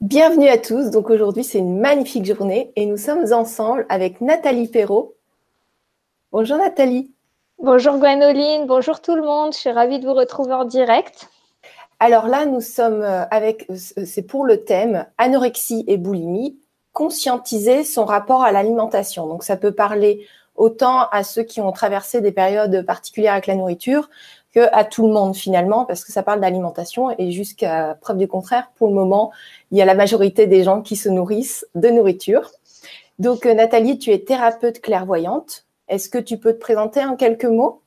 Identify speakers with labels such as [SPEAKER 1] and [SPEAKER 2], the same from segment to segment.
[SPEAKER 1] Bienvenue à tous. Donc aujourd'hui, c'est une magnifique journée et nous sommes ensemble avec Nathalie Perrault. Bonjour Nathalie.
[SPEAKER 2] Bonjour Gwenoline, bonjour tout le monde. Je suis ravie de vous retrouver en direct.
[SPEAKER 1] Alors là, nous sommes euh, avec, euh, c'est pour le thème anorexie et boulimie, conscientiser son rapport à l'alimentation. Donc ça peut parler autant à ceux qui ont traversé des périodes particulières avec la nourriture que à tout le monde finalement, parce que ça parle d'alimentation et jusqu'à preuve du contraire, pour le moment, il y a la majorité des gens qui se nourrissent de nourriture. Donc euh, Nathalie, tu es thérapeute clairvoyante. Est-ce que tu peux te présenter en quelques mots?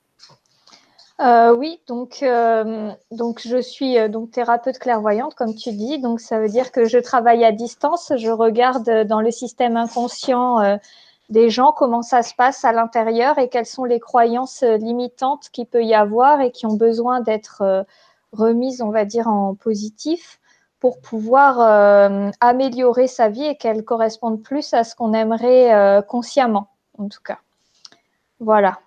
[SPEAKER 2] Euh, oui, donc, euh, donc je suis donc thérapeute clairvoyante, comme tu dis. Donc ça veut dire que je travaille à distance. Je regarde dans le système inconscient des gens, comment ça se passe à l'intérieur et quelles sont les croyances euh, limitantes qu'il peut y avoir et qui ont besoin d'être euh, remises, on va dire, en positif pour pouvoir euh, améliorer sa vie et qu'elle corresponde plus à ce qu'on aimerait consciemment, en tout cas. Voilà.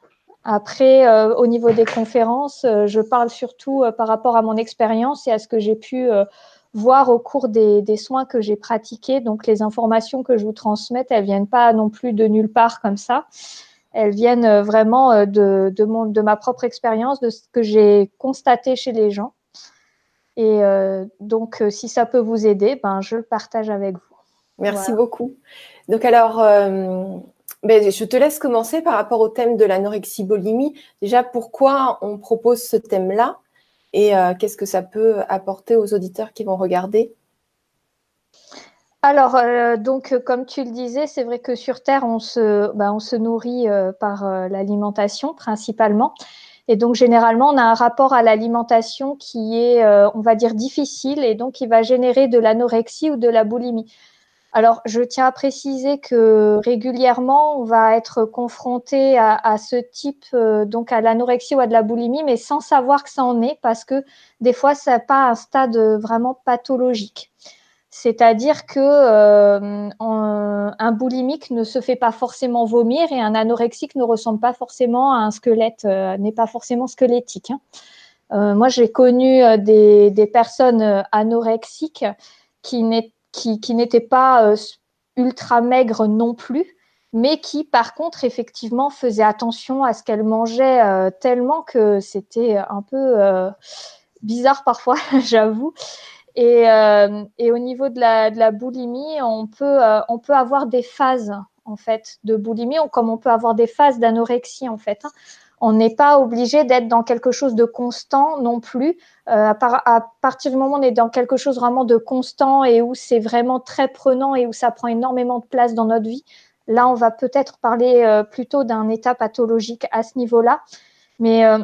[SPEAKER 2] Après, au niveau des conférences, je parle surtout par rapport à mon expérience et à ce que j'ai pu voir au cours des, soins que j'ai pratiqués. Donc, les informations que je vous transmette, elles viennent pas non plus de nulle part comme ça. Elles viennent euh, vraiment euh, de, de, ma propre expérience, de ce que j'ai constaté chez les gens. Et euh, donc, si ça peut vous aider, ben, je le partage avec vous.
[SPEAKER 1] Merci beaucoup. Donc, alors, ben, je te laisse commencer par rapport au thème de l'anorexie-bulimie. Déjà, pourquoi on propose ce thème-là? Et euh, qu'est-ce que ça peut apporter aux auditeurs qui vont regarder?
[SPEAKER 2] Alors, euh, donc, comme tu le disais, c'est vrai que sur Terre, on se, bah, nourrit euh, par l'alimentation principalement. Et donc, généralement, on a un rapport à l'alimentation qui est, on va dire, difficile et donc qui va générer de l'anorexie ou de la boulimie. Alors, je tiens à préciser que régulièrement, on va être confronté à, ce type, euh, donc à l'anorexie ou à de la boulimie, mais sans savoir que ça en est, parce que des fois, ça n'a pas un stade vraiment pathologique. C'est-à-dire que euh, un boulimique ne se fait pas forcément vomir et un anorexique ne ressemble pas forcément à un squelette, euh, n'est pas forcément squelettique. Hein. moi, j'ai connu des, personnes anorexiques qui qui, n'était pas euh, ultra maigre non plus, mais qui par contre effectivement faisait attention à ce qu'elle mangeait euh, tellement que c'était un peu euh, bizarre parfois, j'avoue. Et, et, au niveau de la, de la boulimie, on peut, on peut avoir des phases en fait de boulimie, comme on peut avoir des phases d'anorexie en fait. Hein on n'est pas obligé d'être dans quelque chose de constant non plus. Euh, à, partir du moment où on est dans quelque chose vraiment de constant et où c'est vraiment très prenant et où ça prend énormément de place dans notre vie, là, on va peut-être parler euh, plutôt d'un état pathologique à ce niveau-là. Mais euh,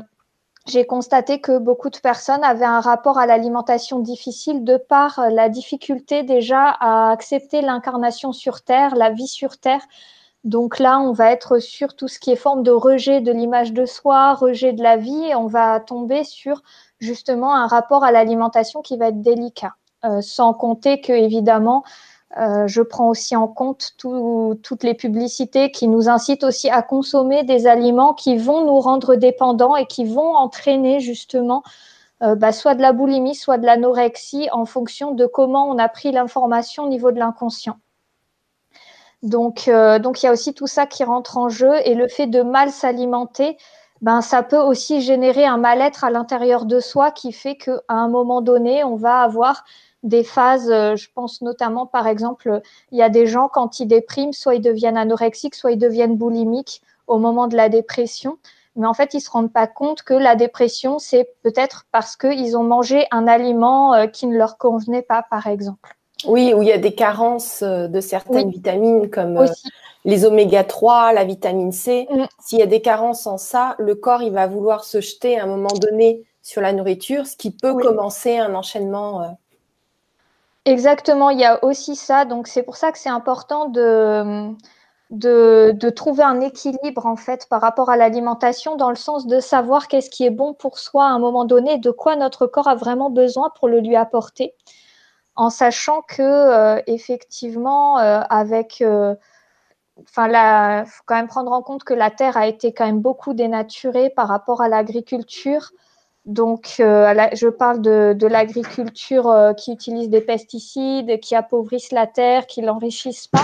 [SPEAKER 2] j'ai constaté que beaucoup de personnes avaient un rapport à l'alimentation difficile de par la difficulté déjà à accepter l'incarnation sur Terre, la vie sur Terre, donc là, on va être sur tout ce qui est forme de rejet de l'image de soi, rejet de la vie, et on va tomber sur justement un rapport à l'alimentation qui va être délicat. Euh, sans compter que, évidemment, euh, je prends aussi en compte toutes les publicités qui nous incitent aussi à consommer des aliments qui vont nous rendre dépendants et qui vont entraîner justement euh, bah, soit de la boulimie, soit de l'anorexie en fonction de comment on a pris l'information au niveau de l'inconscient. Donc, euh, donc il y a aussi tout ça qui rentre en jeu et le fait de mal s'alimenter, ben ça peut aussi générer un mal-être à l'intérieur de soi qui fait qu'à un moment donné, on va avoir des phases. Euh, je pense notamment, par exemple, il y a des gens quand ils dépriment, soit ils deviennent anorexiques, soit ils deviennent boulimiques au moment de la dépression. Mais en fait, ils se rendent pas compte que la dépression, c'est peut-être parce qu'ils ont mangé un aliment euh, qui ne leur convenait pas, par exemple.
[SPEAKER 1] Oui, où il y a des carences euh, de certaines vitamines comme euh, les oméga 3, la vitamine C. Mm. S'il y a des carences en ça, le corps il va vouloir se jeter à un moment donné sur la nourriture, ce qui peut commencer un enchaînement. Euh.
[SPEAKER 2] Exactement, il y a aussi ça. Donc c'est pour ça que c'est important de, de, de, trouver un équilibre en fait par rapport à l'alimentation, dans le sens de savoir qu'est-ce qui est bon pour soi à un moment donné, de quoi notre corps a vraiment besoin pour le lui apporter en sachant que euh, effectivement, euh, avec euh, enfin il faut quand même prendre en compte que la terre a été quand même beaucoup dénaturée par rapport à l'agriculture. Donc, je parle de, de l'agriculture qui utilise des pesticides, qui appauvrissent la terre, qui l'enrichissent pas.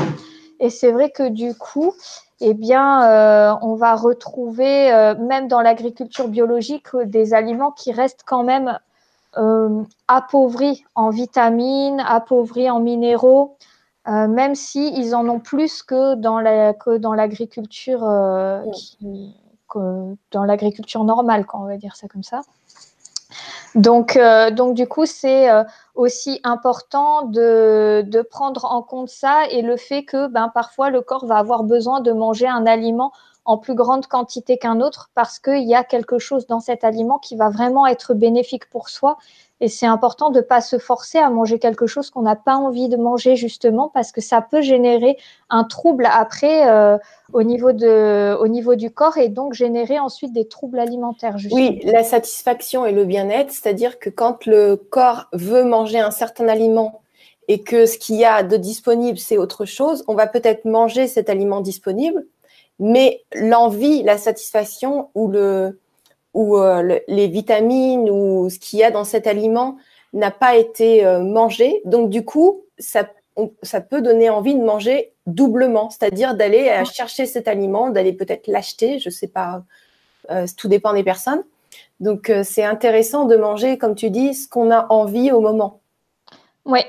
[SPEAKER 2] Et c'est vrai que du coup, eh bien, on va retrouver, même dans l'agriculture biologique, des aliments qui restent quand même euh, appauvris en vitamines, appauvris en minéraux, euh, même si ils en ont plus que dans la, que dans l'agriculture euh, dans l'agriculture normale, quand on va dire ça comme ça. Donc, donc du coup, c'est aussi important de, de, prendre en compte ça et le fait que ben, parfois le corps va avoir besoin de manger un aliment en plus grande quantité qu'un autre parce qu'il y a quelque chose dans cet aliment qui va vraiment être bénéfique pour soi. Et c'est important de ne pas se forcer à manger quelque chose qu'on n'a pas envie de manger justement parce que ça peut générer un trouble après euh, au, niveau de, au niveau du corps et donc générer ensuite des troubles alimentaires.
[SPEAKER 1] Oui, la satisfaction et le bien-être, c'est-à-dire que quand le corps veut manger un certain aliment et que ce qu'il y a de disponible, c'est autre chose, on va peut-être manger cet aliment disponible, mais l'envie, la satisfaction ou le ou euh, les vitamines ou ce qu'il y a dans cet aliment n'a pas été euh, mangé. Donc du coup, ça, ça peut donner envie de manger doublement, c'est-à-dire d'aller euh, chercher cet aliment, d'aller peut-être l'acheter, je sais pas, tout dépend des personnes. Donc c'est intéressant de manger, comme tu dis, ce qu'on a envie au moment.
[SPEAKER 2] Oui,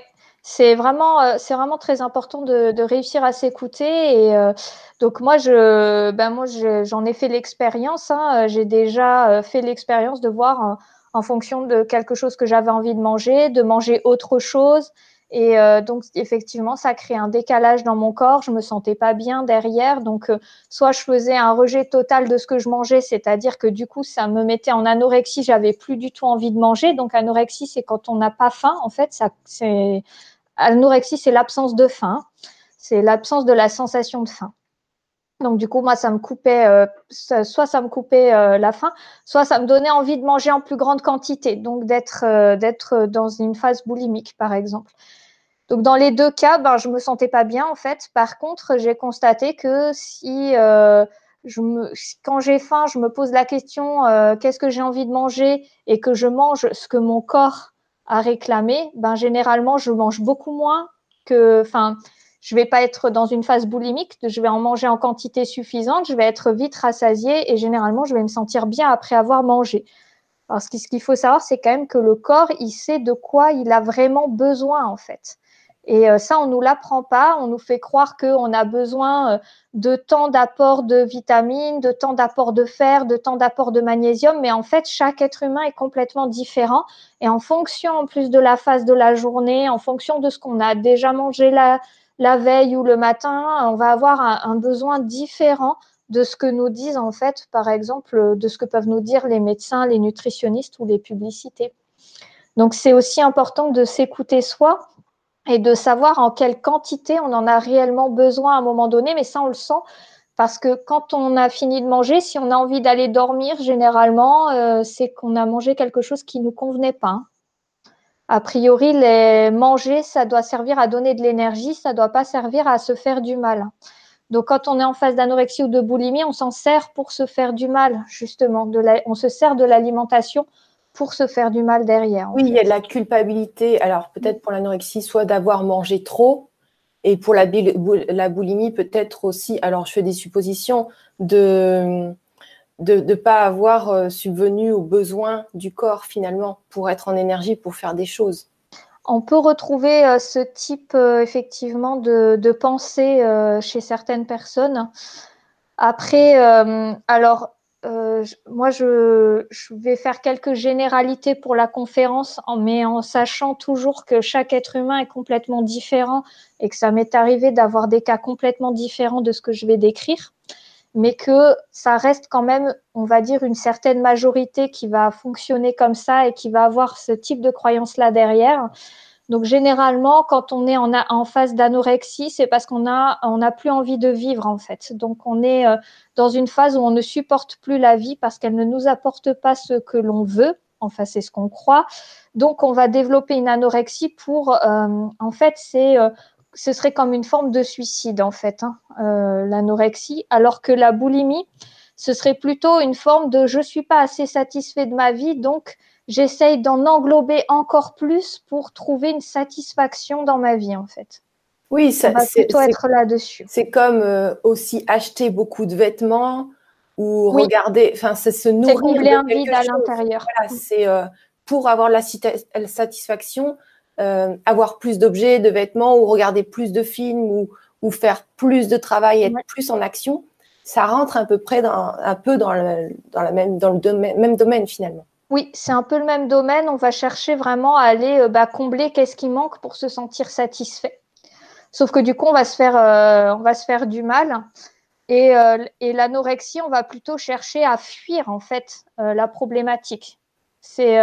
[SPEAKER 2] c'est vraiment, euh, c'est vraiment très important de, réussir à s'écouter. Et euh, donc moi, je, ben moi, j'en ai fait l'expérience. Hein, j'ai déjà euh, fait l'expérience de voir en, fonction de quelque chose que j'avais envie de manger, de manger autre chose. Et donc effectivement, ça crée un décalage dans mon corps. Je me sentais pas bien derrière. Donc soit je faisais un rejet total de ce que je mangeais, c'est-à-dire que du coup, ça me mettait en anorexie. J'avais plus du tout envie de manger. Donc anorexie, c'est quand on n'a pas faim. En fait, ça, c'est L'anorexie, c'est l'absence de faim, c'est l'absence de la sensation de faim. Donc du coup, moi, ça me coupait, euh, soit ça me coupait euh, la faim, soit ça me donnait envie de manger en plus grande quantité, donc d'être euh, d'être dans une phase boulimique, par exemple. Donc dans les deux cas, ben, je me sentais pas bien en fait. Par contre, j'ai constaté que si quand j'ai faim, je me pose la question qu'est-ce que j'ai envie de manger et que je mange ce que mon corps à réclamer, ben généralement je mange beaucoup moins que, enfin, je vais pas être dans une phase boulimique, je vais en manger en quantité suffisante, je vais être vite rassasiée et généralement je vais me sentir bien après avoir mangé. Parce que ce qu'il faut savoir, c'est quand même que le corps, il sait de quoi il a vraiment besoin en fait. Et euh, ça, on nous l'apprend pas. On nous fait croire qu'on a besoin euh, de tant d'apports de vitamines, de tant d'apports de fer, de tant d'apports de magnésium. Mais en fait, chaque être humain est complètement différent. Et en fonction, en plus de la phase de la journée, en fonction de ce qu'on a déjà mangé la, la veille ou le matin, on va avoir un, un, besoin différent de ce que nous disent, en fait, par exemple, de ce que peuvent nous dire les médecins, les nutritionnistes ou les publicités. Donc, c'est aussi important de s'écouter soi et de savoir en quelle quantité on en a réellement besoin à un moment donné. Mais ça, on le sent parce que quand on a fini de manger, si on a envie d'aller dormir, généralement, euh, c'est qu'on a mangé quelque chose qui ne nous convenait pas. A priori, manger, ça doit servir à donner de l'énergie, ça ne doit pas servir à se faire du mal. Donc, quand on est en phase d'anorexie ou de boulimie, on s'en sert pour se faire du mal, justement. on se sert de l'alimentation pour se faire du mal derrière.
[SPEAKER 1] Oui, il y a de la culpabilité. Alors peut-être pour l'anorexie, soit d'avoir mangé trop, et pour la, la boulimie, peut-être aussi, alors je fais des suppositions, de de ne pas avoir euh, subvenu aux besoins du corps finalement pour être en énergie, pour faire des choses.
[SPEAKER 2] On peut retrouver euh, ce type euh, effectivement de, de pensée chez certaines personnes. Après, alors moi, je, vais faire quelques généralités pour la conférence, mais en sachant toujours que chaque être humain est complètement différent et que ça m'est arrivé d'avoir des cas complètement différents de ce que je vais décrire, mais que ça reste quand même, on va dire, une certaine majorité qui va fonctionner comme ça et qui va avoir ce type de croyance-là derrière. Donc généralement, quand on est en, phase d'anorexie, c'est parce qu'on a on n'a plus envie de vivre en fait. Donc on est euh, dans une phase où on ne supporte plus la vie parce qu'elle ne nous apporte pas ce que l'on veut. Enfin, c'est ce qu'on croit. Donc on va développer une anorexie pour, euh, en fait, c'est euh, ce serait comme une forme de suicide en fait, hein, l'anorexie, alors que la boulimie, ce serait plutôt une forme de je suis pas assez satisfait de ma vie, donc j'essaye d'en englober encore plus pour trouver une satisfaction dans ma vie, en fait.
[SPEAKER 1] Oui, ça,
[SPEAKER 2] c'est plutôt être là-dessus.
[SPEAKER 1] C'est comme euh, aussi acheter beaucoup de vêtements ou regarder, enfin, c'est se nourrir.
[SPEAKER 2] C'est combler un vide à l'intérieur.
[SPEAKER 1] Voilà, c'est euh, pour avoir la satisfaction, euh, avoir plus d'objets, de vêtements ou regarder plus de films ou, ou faire plus de travail, être plus en action. Ça rentre à peu près dans, un peu dans le, dans la même, dans le domaine, même domaine finalement.
[SPEAKER 2] Oui, c'est un peu le même domaine. On va chercher vraiment à aller bah, combler qu'est-ce qui manque pour se sentir satisfait. Sauf que du coup, on va se faire, euh, on va se faire du mal. Euh, et, l'anorexie, on va plutôt chercher à fuir en fait euh, la problématique. C'est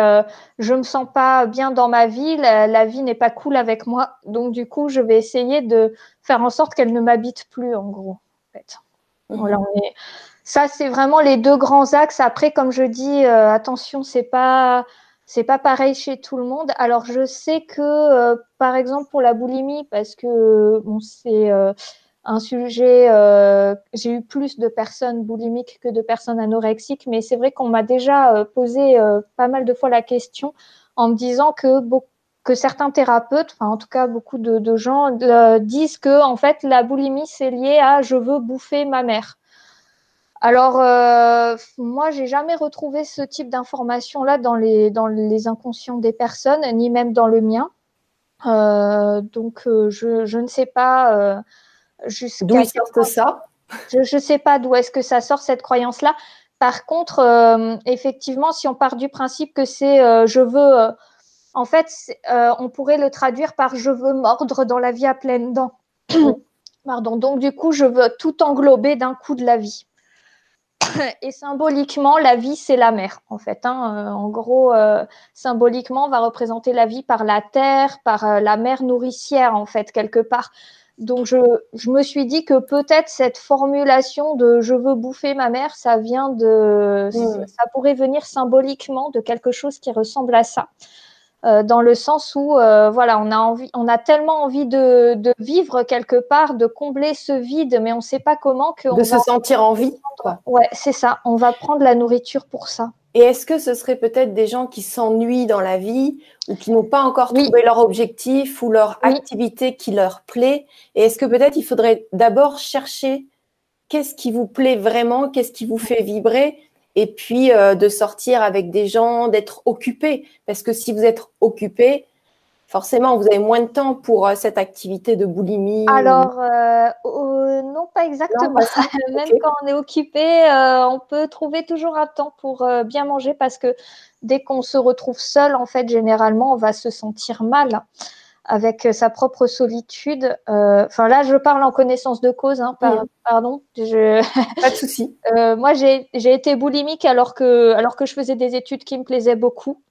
[SPEAKER 2] je me sens pas bien dans ma vie, la, vie n'est pas cool avec moi, donc du coup je vais essayer de faire en sorte qu'elle ne m'habite plus en gros. En fait. Mhm. Ça c'est vraiment les deux grands axes. Après, comme je dis, attention, c'est pas c'est pas pareil chez tout le monde. Alors je sais que euh, par exemple pour la boulimie, parce que bon, c'est euh, un sujet, euh, j'ai eu plus de personnes boulimiques que de personnes anorexiques, mais c'est vrai qu'on m'a déjà posé pas mal de fois la question en me disant que que certains thérapeutes, enfin en tout cas beaucoup de, de gens disent que en fait la boulimie c'est lié à je veux bouffer ma mère. Alors, euh, moi, j'ai jamais retrouvé ce type d'information-là dans les, dans les inconscients des personnes, ni même dans le mien. Euh, donc, euh, je, je, ne sais pas euh,
[SPEAKER 1] jusqu'à. D'où sort ça?
[SPEAKER 2] Je ne sais pas d'où est-ce que ça sort cette croyance-là. Par contre, euh, effectivement, si on part du principe que c'est je veux, en fait, on pourrait le traduire par je veux mordre dans la vie à pleines dents. Pardon. Donc, du coup, je veux tout englober d'un coup de la vie. Et symboliquement, la vie, c'est la mer, en fait. Hein. Euh, en gros, euh, symboliquement, on va représenter la vie par la terre, par euh, la mer nourricière, en fait, quelque part. Donc, je, je me suis dit que peut-être cette formulation de je veux bouffer ma mère, ça vient de. Ça pourrait venir symboliquement de quelque chose qui ressemble à ça. Euh, dans le sens où euh, voilà, on a envie, on a tellement envie de, vivre quelque part, de combler ce vide, mais on ne sait pas comment que
[SPEAKER 1] de se sentir en vie. Quoi.
[SPEAKER 2] Ouais, c'est ça. On va prendre la nourriture pour ça.
[SPEAKER 1] Et est-ce que ce serait peut-être des gens qui s'ennuient dans la vie ou qui n'ont pas encore trouvé leur objectif ou leur activité qui leur plaît? Et est-ce que peut-être il faudrait d'abord chercher qu'est-ce qui vous plaît vraiment, qu'est-ce qui vous fait vibrer et puis euh, de sortir avec des gens, d'être occupé. Parce que si vous êtes occupé, forcément, vous avez moins de temps pour euh, cette activité de boulimie.
[SPEAKER 2] Alors, euh, non, pas exactement. Même quand on est occupé, on peut trouver toujours un temps pour bien manger parce que dès qu'on se retrouve seul, en fait, généralement, on va se sentir mal avec sa propre solitude. Euh, enfin là, je parle en connaissance de cause, hein, pardon. Je...
[SPEAKER 1] Pas de souci.
[SPEAKER 2] euh, moi, j'ai été boulimique alors que, alors que je faisais des études qui me plaisaient beaucoup,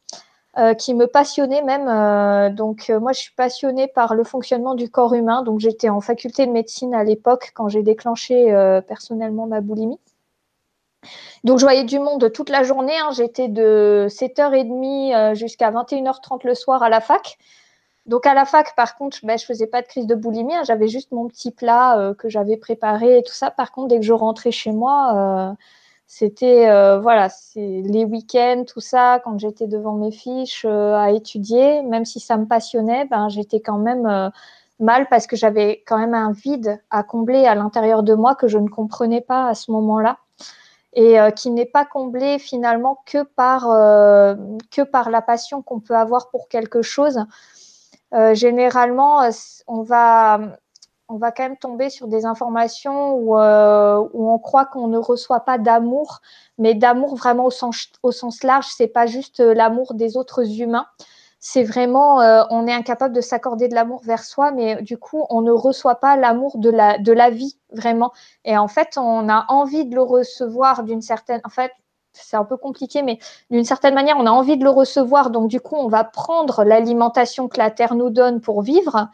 [SPEAKER 2] euh, qui me passionnaient même. Euh, donc moi, je suis passionnée par le fonctionnement du corps humain. Donc j'étais en faculté de médecine à l'époque quand j'ai déclenché personnellement ma boulimie. Donc, je voyais du monde toute la journée. Hein. J'étais de 7h30 jusqu'à 21h30 le soir à la fac. Donc à la fac, par contre, ben, je faisais pas de crise de boulimie. Hein. J'avais juste mon petit plat euh, que j'avais préparé et tout ça. Par contre, dès que je rentrais chez moi, euh, c'était euh, voilà, les week-ends, tout ça. Quand j'étais devant mes fiches à étudier, même si ça me passionnait, ben j'étais quand même mal parce que j'avais quand même un vide à combler à l'intérieur de moi que je ne comprenais pas à ce moment-là et qui n'est pas comblé finalement que par que par la passion qu'on peut avoir pour quelque chose euh, généralement, euh, on va, on va quand même tomber sur des informations où, euh, où on croit qu'on ne reçoit pas d'amour, mais d'amour vraiment au sens, au sens large, pas juste l'amour des autres humains. C'est vraiment, on est incapable de s'accorder de l'amour vers soi, mais du coup, on ne reçoit pas l'amour de la, de la vie vraiment. Et en fait, on a envie de le recevoir d'une certaine, en fait, c'est un peu compliqué, mais d'une certaine manière, on a envie de le recevoir. Donc, du coup, on va prendre l'alimentation que la terre nous donne pour vivre,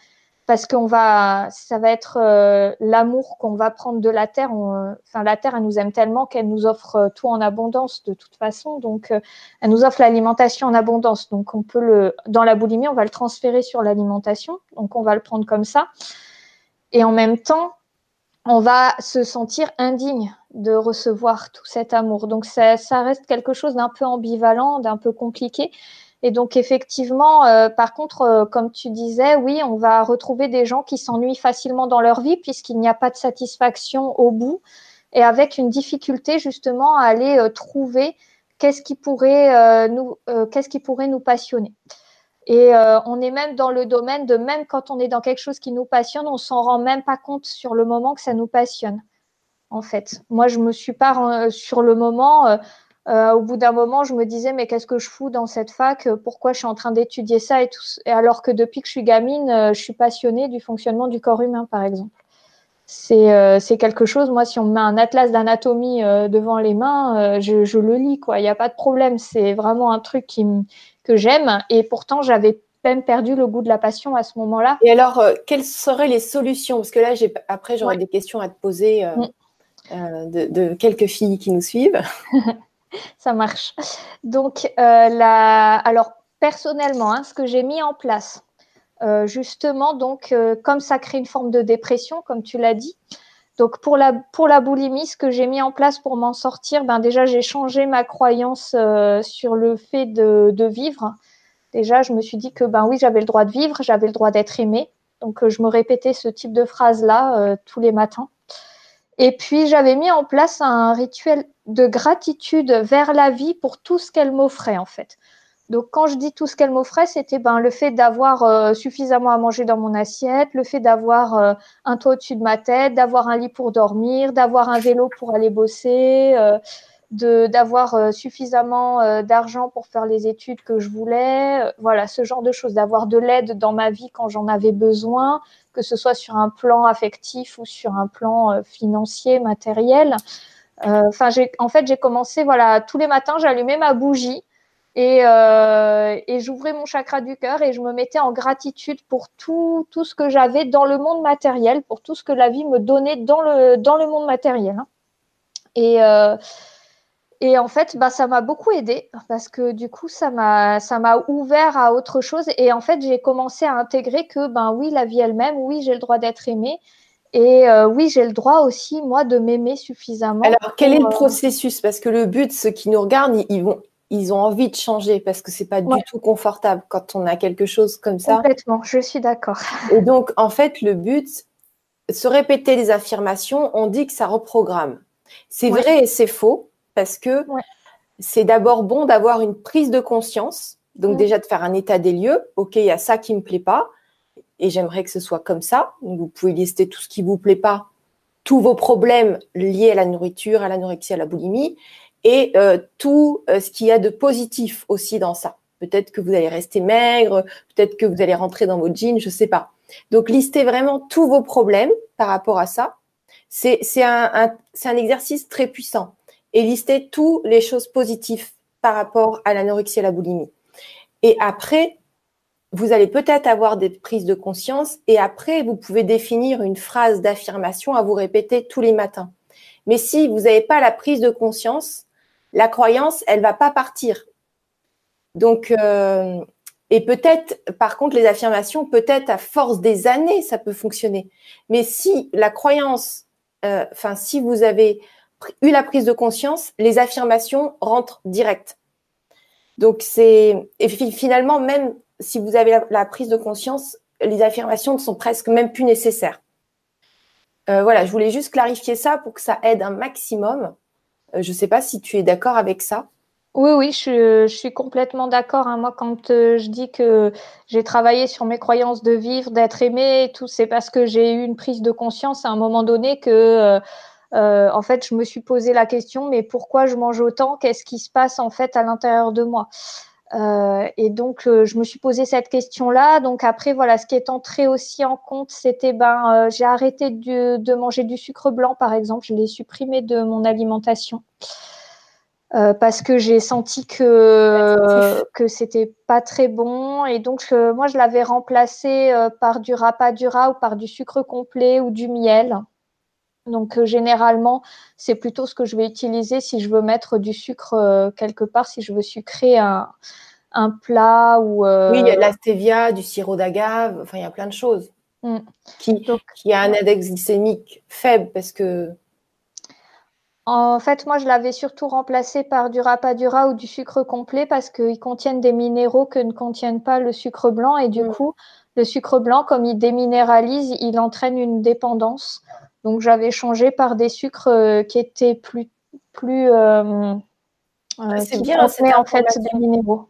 [SPEAKER 2] parce va, ça va être euh, l'amour qu'on va prendre de la terre. enfin, la terre, elle nous aime tellement qu'elle nous offre euh, tout en abondance de toute façon. Donc, euh, elle nous offre l'alimentation en abondance. Donc, on peut le, dans la boulimie, on va le transférer sur l'alimentation. Donc, on va le prendre comme ça. Et en même temps, on va se sentir indigne de recevoir tout cet amour. Donc ça, reste quelque chose d'un peu ambivalent, d'un peu compliqué. Et donc effectivement, euh, par contre, euh, comme tu disais, oui, on va retrouver des gens qui s'ennuient facilement dans leur vie puisqu'il n'y a pas de satisfaction au bout et avec une difficulté justement à aller euh, trouver qu'est-ce qui pourrait nous, qu'est-ce qui pourrait nous passionner. Et on est même dans le domaine de même quand on est dans quelque chose qui nous passionne, on s'en rend même pas compte sur le moment que ça nous passionne. En fait, moi, je me suis pas sur le moment euh, au bout d'un moment, je me disais, mais qu'est-ce que je fous dans cette fac Pourquoi je suis en train d'étudier ça et tout et Alors que depuis que je suis gamine, euh, je suis passionnée du fonctionnement du corps humain, par exemple. C'est euh, quelque chose, moi, si on me met un atlas d'anatomie devant les mains, je, je, le lis, quoi. Il n'y a pas de problème. C'est vraiment un truc qui que j'aime. Et pourtant, j'avais même perdu le goût de la passion à ce moment-là.
[SPEAKER 1] Et alors, quelles seraient les solutions? Parce que là, après, j'aurais des questions à te poser mm. De, de quelques filles qui nous suivent.
[SPEAKER 2] ça marche. Donc, euh, alors personnellement, hein, ce que j'ai mis en place, euh, justement, donc euh, comme ça crée une forme de dépression, comme tu l'as dit. Donc pour la pour la boulimie, ce que j'ai mis en place pour m'en sortir, ben déjà j'ai changé ma croyance sur le fait de, de, vivre. Déjà, je me suis dit que ben oui, j'avais le droit de vivre, j'avais le droit d'être aimée. Donc je me répétais ce type de phrase là tous les matins. Et puis j'avais mis en place un rituel de gratitude vers la vie pour tout ce qu'elle m'offrait en fait. Donc quand je dis tout ce qu'elle m'offrait, c'était ben, le fait d'avoir euh, suffisamment à manger dans mon assiette, le fait d'avoir euh, un toit au-dessus de ma tête, d'avoir un lit pour dormir, d'avoir un vélo pour aller bosser, euh, d'avoir suffisamment d'argent pour faire les études que je voulais, voilà ce genre de choses, d'avoir de l'aide dans ma vie quand j'en avais besoin, que ce soit sur un plan affectif ou sur un plan financier, matériel. Euh, enfin, en fait, j'ai commencé, voilà, tous les matins, j'allumais ma bougie et, euh, et j'ouvrais mon chakra du cœur et je me mettais en gratitude pour tout, tout ce que j'avais dans le monde matériel, pour tout ce que la vie me donnait dans le, dans le monde matériel. Hein. Et, euh, et en fait, bah, ça m'a beaucoup aidé parce que du coup, ça m'a, ça m'a ouvert à autre chose. Et en fait, j'ai commencé à intégrer que, ben oui, la vie elle-même, oui, j'ai le droit d'être aimée. Et euh, oui, j'ai le droit aussi, moi, de m'aimer suffisamment.
[SPEAKER 1] Alors, quel est le euh, processus? Parce que le but, ceux qui nous regardent, ils, vont, ils ont envie de changer parce que c'est pas du tout confortable quand on a quelque chose comme ça.
[SPEAKER 2] Complètement, je suis d'accord.
[SPEAKER 1] Et donc, en fait, le but, se répéter les affirmations, on dit que ça reprogramme. C'est vrai et c'est faux parce que c'est d'abord bon d'avoir une prise de conscience. Donc, déjà de faire un état des lieux. OK, il y a ça qui me plaît pas et j'aimerais que ce soit comme ça. vous pouvez lister tout ce qui vous plaît pas, tous vos problèmes liés à la nourriture, à l'anorexie, à la boulimie, et euh, tout euh, ce qu'il y a de positif aussi dans ça. Peut-être que vous allez rester maigre, peut-être que vous allez rentrer dans vos jeans, je sais pas. Donc listez vraiment tous vos problèmes par rapport à ça. C'est un, un, un exercice très puissant. Et listez toutes les choses positives par rapport à l'anorexie et la boulimie. Et après, vous allez peut-être avoir des prises de conscience et après, vous pouvez définir une phrase d'affirmation à vous répéter tous les matins. Mais si vous n'avez pas la prise de conscience, la croyance, elle va pas partir. Donc, euh, et peut-être, par contre, les affirmations, peut-être à force des années, ça peut fonctionner. Mais si la croyance, euh, enfin, si vous avez eu la prise de conscience, les affirmations rentrent direct. Donc, c'est, et finalement, même si vous avez la, prise de conscience, les affirmations ne sont presque même plus nécessaires. Euh, voilà, je voulais juste clarifier ça pour que ça aide un maximum. Euh, je ne sais pas si tu es d'accord avec ça.
[SPEAKER 2] Oui, oui, je, suis complètement d'accord. Hein. Moi, quand euh, je dis que j'ai travaillé sur mes croyances de vivre, d'être aimé tout, c'est parce que j'ai eu une prise de conscience à un moment donné que, en fait, je me suis posé la question, mais pourquoi je mange autant? Qu'est-ce qui se passe en fait à l'intérieur de moi? Euh, et donc, euh, je me suis posé cette question-là. Donc après, voilà, ce qui est entré aussi en compte, c'était ben, euh, j'ai arrêté de, de, manger du sucre blanc, par exemple. Je l'ai supprimé de mon alimentation parce que j'ai senti que que c'était pas très bon. Et donc, moi, je l'avais remplacé par du rapadura ou par du sucre complet ou du miel. Donc généralement, c'est plutôt ce que je vais utiliser si je veux mettre du sucre quelque part, si je veux sucrer un, un plat ou.
[SPEAKER 1] Euh, oui, il y a de la stevia, du sirop d'agave, enfin, il y a plein de choses mm. qui, qui a un index glycémique faible parce que.
[SPEAKER 2] En fait, moi, je l'avais surtout remplacé par du rapadura ou du sucre complet parce qu'ils contiennent des minéraux que ne contiennent pas le sucre blanc. Et du mm. coup, le sucre blanc, comme il déminéralise, il entraîne une dépendance. Donc, j'avais changé par des sucres euh, qui étaient plus. plus euh,
[SPEAKER 1] euh c'est bien, c'est
[SPEAKER 2] en fait des minéraux.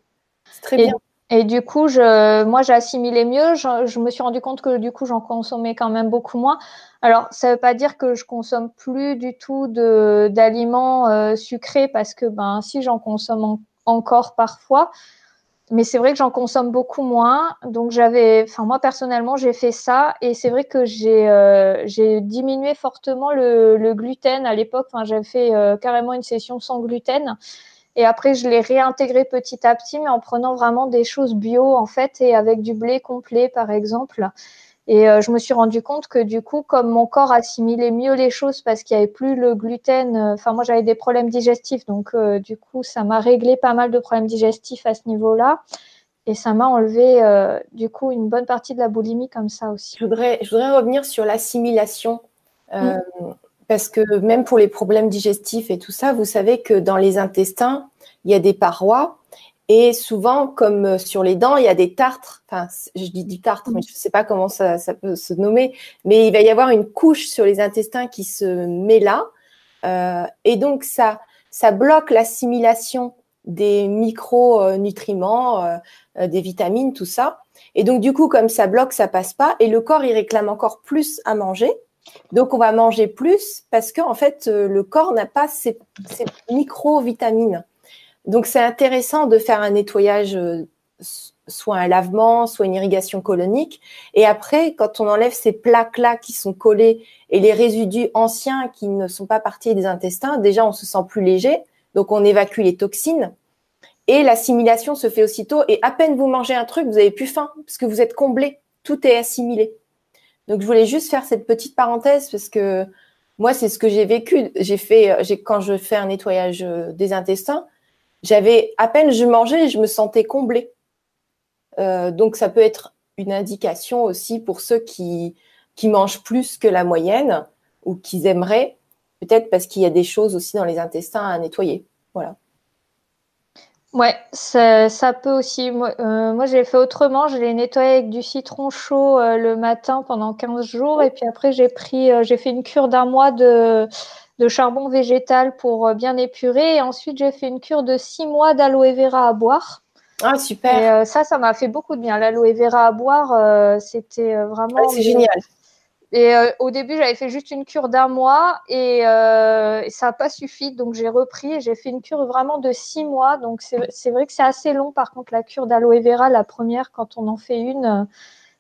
[SPEAKER 1] C'est très bien.
[SPEAKER 2] Et du coup, je, moi, j'ai assimilé mieux. Je, je, me suis rendu compte que du coup, j'en consommais quand même beaucoup moins. Alors, ça ne veut pas dire que je consomme plus du tout d'aliments euh, sucrés parce que, ben, si j'en consomme encore parfois, mais c'est vrai que j'en consomme beaucoup moins. Donc, j'avais, enfin, moi personnellement, j'ai fait ça et c'est vrai que j'ai euh, diminué fortement le, le gluten à l'époque. Enfin, j'avais fait euh, carrément une session sans gluten. Et après, je l'ai réintégré petit à petit, mais en prenant vraiment des choses bio, en fait, et avec du blé complet, par exemple. Et euh, je me suis rendu compte que du coup, comme mon corps assimilait mieux les choses parce qu'il n'y avait plus le gluten, euh, enfin moi j'avais des problèmes digestifs, donc euh, du coup ça m'a réglé pas mal de problèmes digestifs à ce niveau-là. Et ça m'a enlevé du coup une bonne partie de la boulimie comme ça aussi.
[SPEAKER 1] Je voudrais, je voudrais revenir sur l'assimilation. Parce que même pour les problèmes digestifs et tout ça, vous savez que dans les intestins, il y a des parois et souvent, comme euh, sur les dents, il y a des tartres. Enfin, je dis du tartre, mais je ne sais pas comment ça, peut se nommer. Mais il va y avoir une couche sur les intestins qui se met là. Euh, et donc, ça, ça bloque l'assimilation des micronutriments, euh, des vitamines, tout ça. Et donc, du coup, comme ça bloque, ça passe pas. Et le corps, il réclame encore plus à manger. Donc, on va manger plus parce qu'en en fait, euh, le corps n'a pas ces, micro-vitamines. Donc, c'est intéressant de faire un nettoyage, euh, soit un lavement, soit une irrigation colonique. Et après, quand on enlève ces plaques-là qui sont collées et les résidus anciens qui ne sont pas partis des intestins, déjà, on se sent plus léger. Donc, on évacue les toxines. Et l'assimilation se fait aussitôt. Et à peine vous mangez un truc, vous avez plus faim parce que vous êtes comblé. Tout est assimilé. Donc, je voulais juste faire cette petite parenthèse parce que moi, c'est ce que j'ai vécu. J'ai fait, j'ai, quand je fais un nettoyage euh, des intestins, j'avais à peine je mangeais et je me sentais comblée. Euh, donc, ça peut être une indication aussi pour ceux qui, mangent plus que la moyenne ou qu'ils aimeraient, peut-être parce qu'il y a des choses aussi dans les intestins à nettoyer. Voilà.
[SPEAKER 2] Ouais, ça, peut aussi. Moi, euh, moi j'ai fait autrement. Je l'ai nettoyé avec du citron chaud euh, le matin pendant 15 jours. Et puis après, j'ai pris, euh, j'ai fait une cure d'un mois de, de charbon végétal pour bien épurer. Et ensuite, j'ai fait une cure de 6 mois d'aloe vera à boire.
[SPEAKER 1] Ah, super.
[SPEAKER 2] Et ça, ça m'a fait beaucoup de bien. L'aloe vera à boire, c'était vraiment.
[SPEAKER 1] c'est génial.
[SPEAKER 2] Et euh, au début, j'avais fait juste une cure d'un mois et, euh, ça n'a pas suffi. Donc, j'ai repris et j'ai fait une cure vraiment de six mois. Donc, c'est vrai que c'est assez long. Par contre, la cure d'aloe vera, la première, quand on en fait une, euh,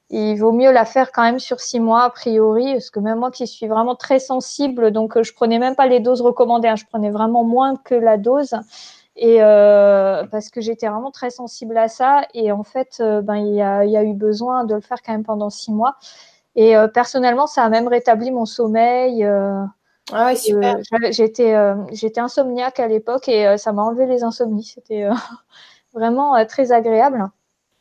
[SPEAKER 2] il vaut mieux la faire quand même sur six mois, a priori. Parce que même moi qui suis vraiment très sensible, donc je prenais même pas les doses recommandées. Hein, je prenais vraiment moins que la dose. Et parce que j'étais vraiment très sensible à ça. Et en fait, ben, il y a, y a eu besoin de le faire quand même pendant six mois. Et euh, personnellement, ça a même rétabli mon sommeil.
[SPEAKER 1] Euh, ah ouais, super.
[SPEAKER 2] j'étais, euh, j'étais insomniaque à l'époque et ça m'a enlevé les insomnies. C'était vraiment très agréable.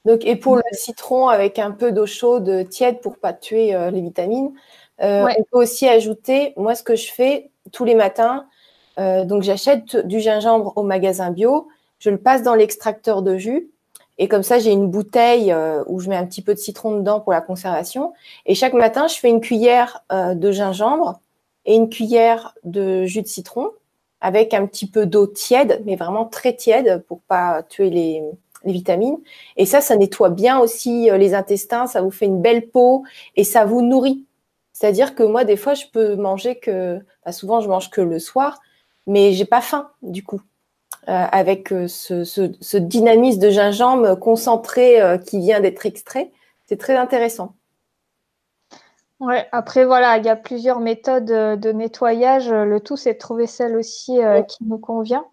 [SPEAKER 1] Donc, et pour le citron avec un peu d'eau chaude tiède pour pas tuer les vitamines, on peut aussi ajouter, moi ce que je fais tous les matins, donc j'achète du gingembre au magasin bio, je le passe dans l'extracteur de jus et comme ça, j'ai une bouteille euh, où je mets un petit peu de citron dedans pour la conservation. Et chaque matin, je fais une cuillère euh, de gingembre et une cuillère de jus de citron avec un petit peu d'eau tiède, mais vraiment très tiède pour pas tuer les, vitamines. Et ça, ça nettoie bien aussi euh, les intestins, ça vous fait une belle peau et ça vous nourrit. C'est-à-dire que moi, des fois, je peux manger que, souvent, je mange que le soir, mais j'ai pas faim du coup. Euh, avec euh, ce, dynamisme de gingembre concentré euh, qui vient d'être extrait. C'est très intéressant.
[SPEAKER 2] Ouais, après voilà, il y a plusieurs méthodes de nettoyage. Le tout, c'est de trouver celle aussi qui nous convient.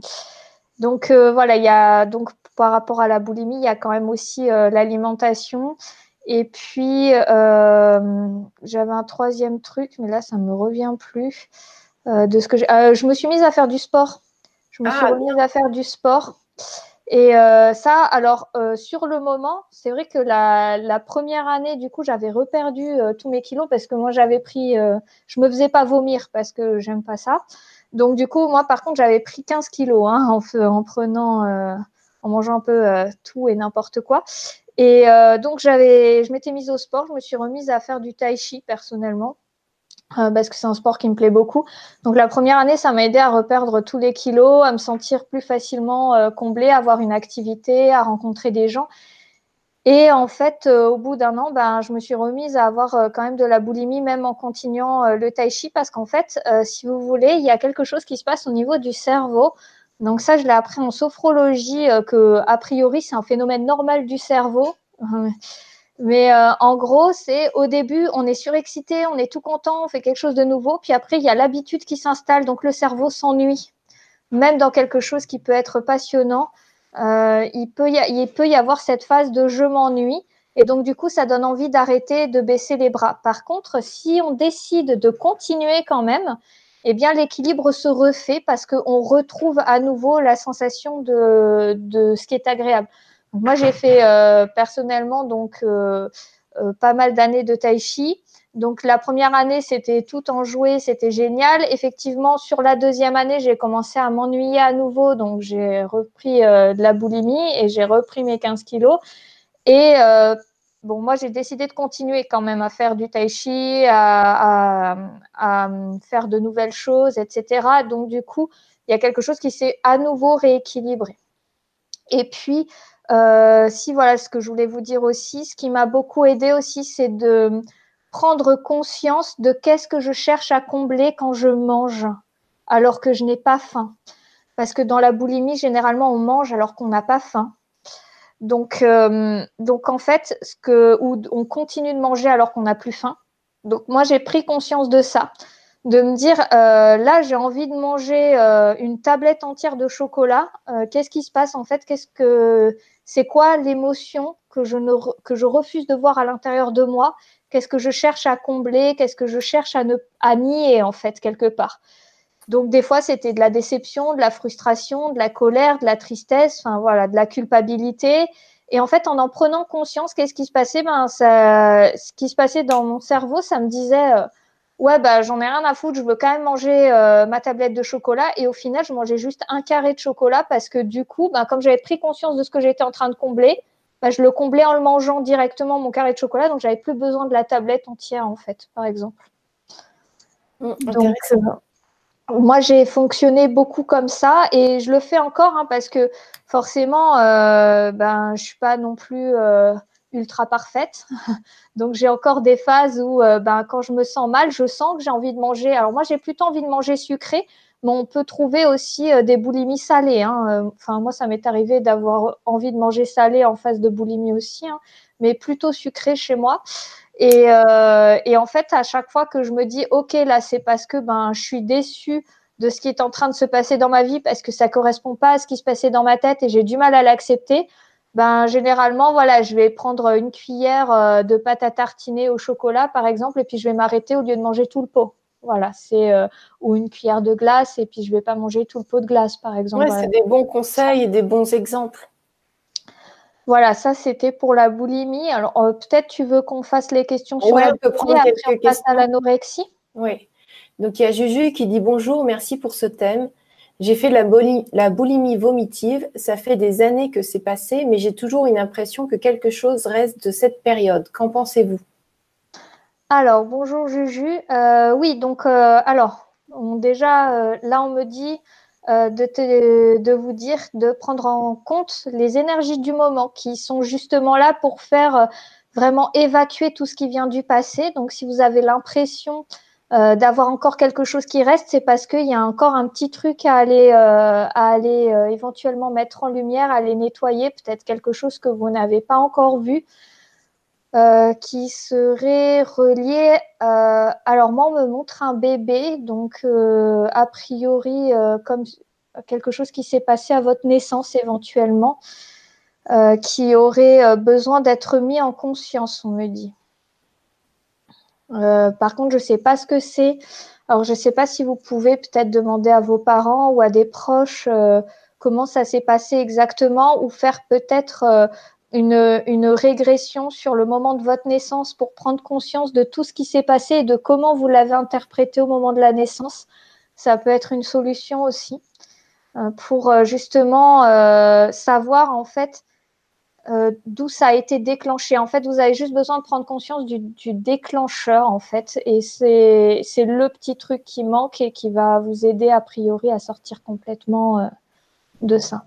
[SPEAKER 2] Donc voilà, il y a donc par rapport à la boulimie, il y a quand même aussi l'alimentation. Et puis j'avais un troisième truc, mais là ça me revient plus de ce que je me suis mise à faire du sport. Je me suis ah, remise à faire du sport. Et euh, ça, alors euh, sur le moment, c'est vrai que la, première année, du coup, j'avais reperdu euh, tous mes kilos parce que moi, j'avais pris, je me faisais pas vomir parce que j'aime pas ça. Donc, du coup, moi, par contre, j'avais pris 15 kilos hein, en, en, prenant, euh, en mangeant un peu euh, tout et n'importe quoi. Et euh, donc, j'avais, je m'étais mise au sport. Je me suis remise à faire du tai chi personnellement. parce que c'est un sport qui me plaît beaucoup. Donc la première année, ça m'a aidé à reperdre tous les kilos, à me sentir plus facilement comblée, à avoir une activité, à rencontrer des gens. Et en fait, euh, au bout d'un an, ben, je me suis remise à avoir euh, quand même de la boulimie, même en continuant euh, le tai chi, parce qu'en fait, si vous voulez, il y a quelque chose qui se passe au niveau du cerveau. Donc ça, je l'ai appris en sophrologie, que a priori, c'est un phénomène normal du cerveau. Mais en gros, c'est au début, on est surexcité, on est tout content, on fait quelque chose de nouveau, puis après, il y a l'habitude qui s'installe, donc le cerveau s'ennuie, même dans quelque chose qui peut être passionnant. Euh, il, peut y il peut y avoir cette phase de je m'ennuie. Et donc, du coup, ça donne envie d'arrêter de baisser les bras. Par contre, si on décide de continuer quand même, eh bien, l'équilibre se refait parce qu'on retrouve à nouveau la sensation de, de ce qui est agréable. moi, j'ai fait euh, personnellement donc euh, euh, pas mal d'années de tai chi. Donc la première année, c'était tout en jouet, c'était génial. Effectivement, sur la deuxième année, j'ai commencé à m'ennuyer à nouveau, donc j'ai repris euh, de la boulimie et j'ai repris mes 15 kilos. Et euh, bon, moi, j'ai décidé de continuer quand même à faire du tai chi, à, faire de nouvelles choses, etc. Donc du coup, il y a quelque chose qui s'est à nouveau rééquilibré. Et puis, euh, si voilà, ce que je voulais vous dire aussi, ce qui m'a beaucoup aidé aussi, c'est de prendre conscience de qu'est-ce que je cherche à combler quand je mange alors que je n'ai pas faim. Parce que dans la boulimie, généralement, on mange alors qu'on n'a pas faim. Donc, euh, en fait, on continue de manger alors qu'on n'a plus faim. Donc moi, j'ai pris conscience de ça, de me dire, euh, là, j'ai envie de manger euh, une tablette entière de chocolat. Qu'est-ce qui se passe en fait? Qu'est-ce que c'est quoi l'émotion que je que je refuse de voir à l'intérieur de moi? Qu'est-ce que je cherche à combler? Qu'est-ce que je cherche à, ne, à nier, en fait, quelque part? Donc, des fois, c'était de la déception, de la frustration, de la colère, de la tristesse, enfin, voilà, de la culpabilité. Et en fait, en en prenant conscience, qu'est-ce qui se passait? Ben, ça, Ce qui se passait dans mon cerveau, ça me disait euh, Ouais, bah, j'en ai rien à foutre, je veux quand même manger euh, ma tablette de chocolat. Et au final, je mangeais juste un carré de chocolat parce que du coup, ben, comme j'avais pris conscience de ce que j'étais en train de combler, bah, je le comblais en le mangeant directement mon carré de chocolat, donc j'avais plus besoin de la tablette entière en fait, par exemple. Mmh, donc, euh, moi j'ai fonctionné beaucoup comme ça et je le fais encore hein, parce que forcément, euh, ben je suis pas non plus euh, ultra parfaite, donc j'ai encore des phases où ben quand je me sens mal, je sens que j'ai envie de manger. Alors moi j'ai plutôt envie de manger sucré, mais on peut trouver aussi euh, des boulimies salées. Hein. Euh, enfin, moi, ça m'est arrivé d'avoir envie de manger salé en face de boulimie aussi, hein, mais plutôt sucré chez moi. Euh, et, en fait, à chaque fois que je me dis, OK, là, c'est parce que ben, je suis déçue de ce qui est en train de se passer dans ma vie parce que ça correspond pas à ce qui se passait dans ma tête et j'ai du mal à l'accepter. Ben, généralement, voilà, je vais prendre une cuillère de pâte à tartiner au chocolat, par exemple, et puis je vais m'arrêter au lieu de manger tout le pot. Voilà, c'est euh, ou une cuillère de glace et puis je vais pas manger tout le pot de glace, par exemple.
[SPEAKER 1] c'est des bons conseils et des bons exemples.
[SPEAKER 2] Voilà, ça c'était pour la boulimie. Alors euh, peut-être tu veux qu'on fasse les questions sur
[SPEAKER 1] la on boulimie, après on passe
[SPEAKER 2] à l'anorexie?
[SPEAKER 1] Oui. Donc il y a Juju qui dit bonjour, merci pour ce thème. J'ai fait la, la boulimie vomitive. Ça fait des années que c'est passé, mais j'ai toujours une impression que quelque chose reste de cette période. Qu'en pensez-vous?
[SPEAKER 2] Alors, bonjour Juju. Euh, oui, donc, euh, alors, déjà, euh, là, on me dit de, de, vous dire de prendre en compte les énergies du moment qui sont justement là pour faire vraiment évacuer tout ce qui vient du passé. Donc, si vous avez l'impression d'avoir encore quelque chose qui reste, c'est parce qu'il y a encore un petit truc à aller, à aller éventuellement mettre en lumière, à aller nettoyer, peut-être quelque chose que vous n'avez pas encore vu. Euh, qui serait relié. Euh, alors moi, on me montre un bébé, donc euh, a priori comme quelque chose qui s'est passé à votre naissance éventuellement, qui aurait besoin d'être mis en conscience, on me dit. Par contre, je ne sais pas ce que c'est. Alors, je ne sais pas si vous pouvez peut-être demander à vos parents ou à des proches comment ça s'est passé exactement ou faire peut-être une, régression sur le moment de votre naissance pour prendre conscience de tout ce qui s'est passé et de comment vous l'avez interprété au moment de la naissance. Ça peut être une solution aussi pour justement savoir en fait d'où ça a été déclenché. En fait, vous avez juste besoin de prendre conscience du, du déclencheur, en fait. Et c'est le petit truc qui manque et qui va vous aider, a priori, à sortir complètement de ça.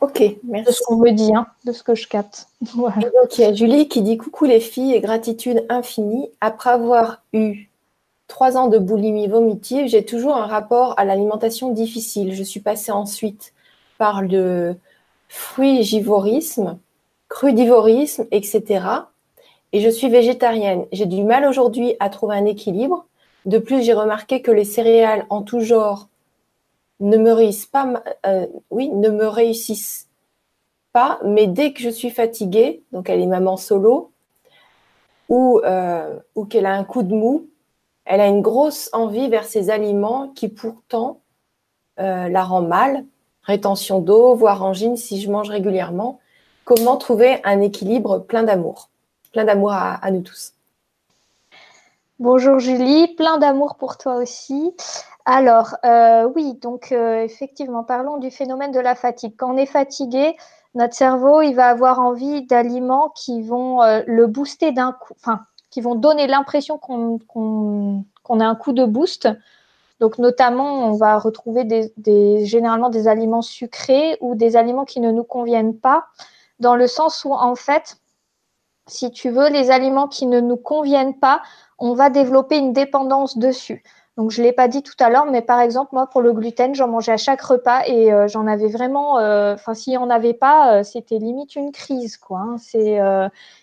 [SPEAKER 1] Ok, merci.
[SPEAKER 2] De ce qu'on me dit, hein, de ce que je capte.
[SPEAKER 1] Donc, il y a Julie qui dit Coucou les filles et gratitude infinie. Après avoir eu trois ans de boulimie vomitive, j'ai toujours un rapport à l'alimentation difficile. Je suis passée ensuite par le frugivorisme, crudivorisme, etc. Et je suis végétarienne. J'ai du mal aujourd'hui à trouver un équilibre. De plus, j'ai remarqué que les céréales en tout genre ne me réussissent pas, euh, oui, ne me réussissent pas, mais dès que je suis fatiguée, donc elle est maman solo, ou, euh, qu'elle a un coup de mou, elle a une grosse envie vers ces aliments qui pourtant euh, la rend mal, rétention d'eau, voire angine si je mange régulièrement. Comment trouver un équilibre plein d'amour Plein d'amour à nous tous?
[SPEAKER 2] Bonjour Julie, plein d'amour pour toi aussi. Alors, euh, oui, donc euh, effectivement, parlons du phénomène de la fatigue. Quand on est fatigué, notre cerveau, il va avoir envie d'aliments qui vont euh, le booster d'un coup, enfin, qui vont donner l'impression qu'on a un coup de boost. Donc, notamment, on va retrouver généralement des aliments sucrés ou des aliments qui ne nous conviennent pas, dans le sens où, en fait, si tu veux, les aliments qui ne nous conviennent pas, on va développer une dépendance dessus. Donc, je ne l'ai pas dit tout à l'heure, mais par exemple, moi, pour le gluten, j'en mangeais à chaque repas et euh, j'en avais vraiment. Euh, enfin, s'il n'y en avait pas, euh, c'était limite une crise, quoi. Hein. C'est,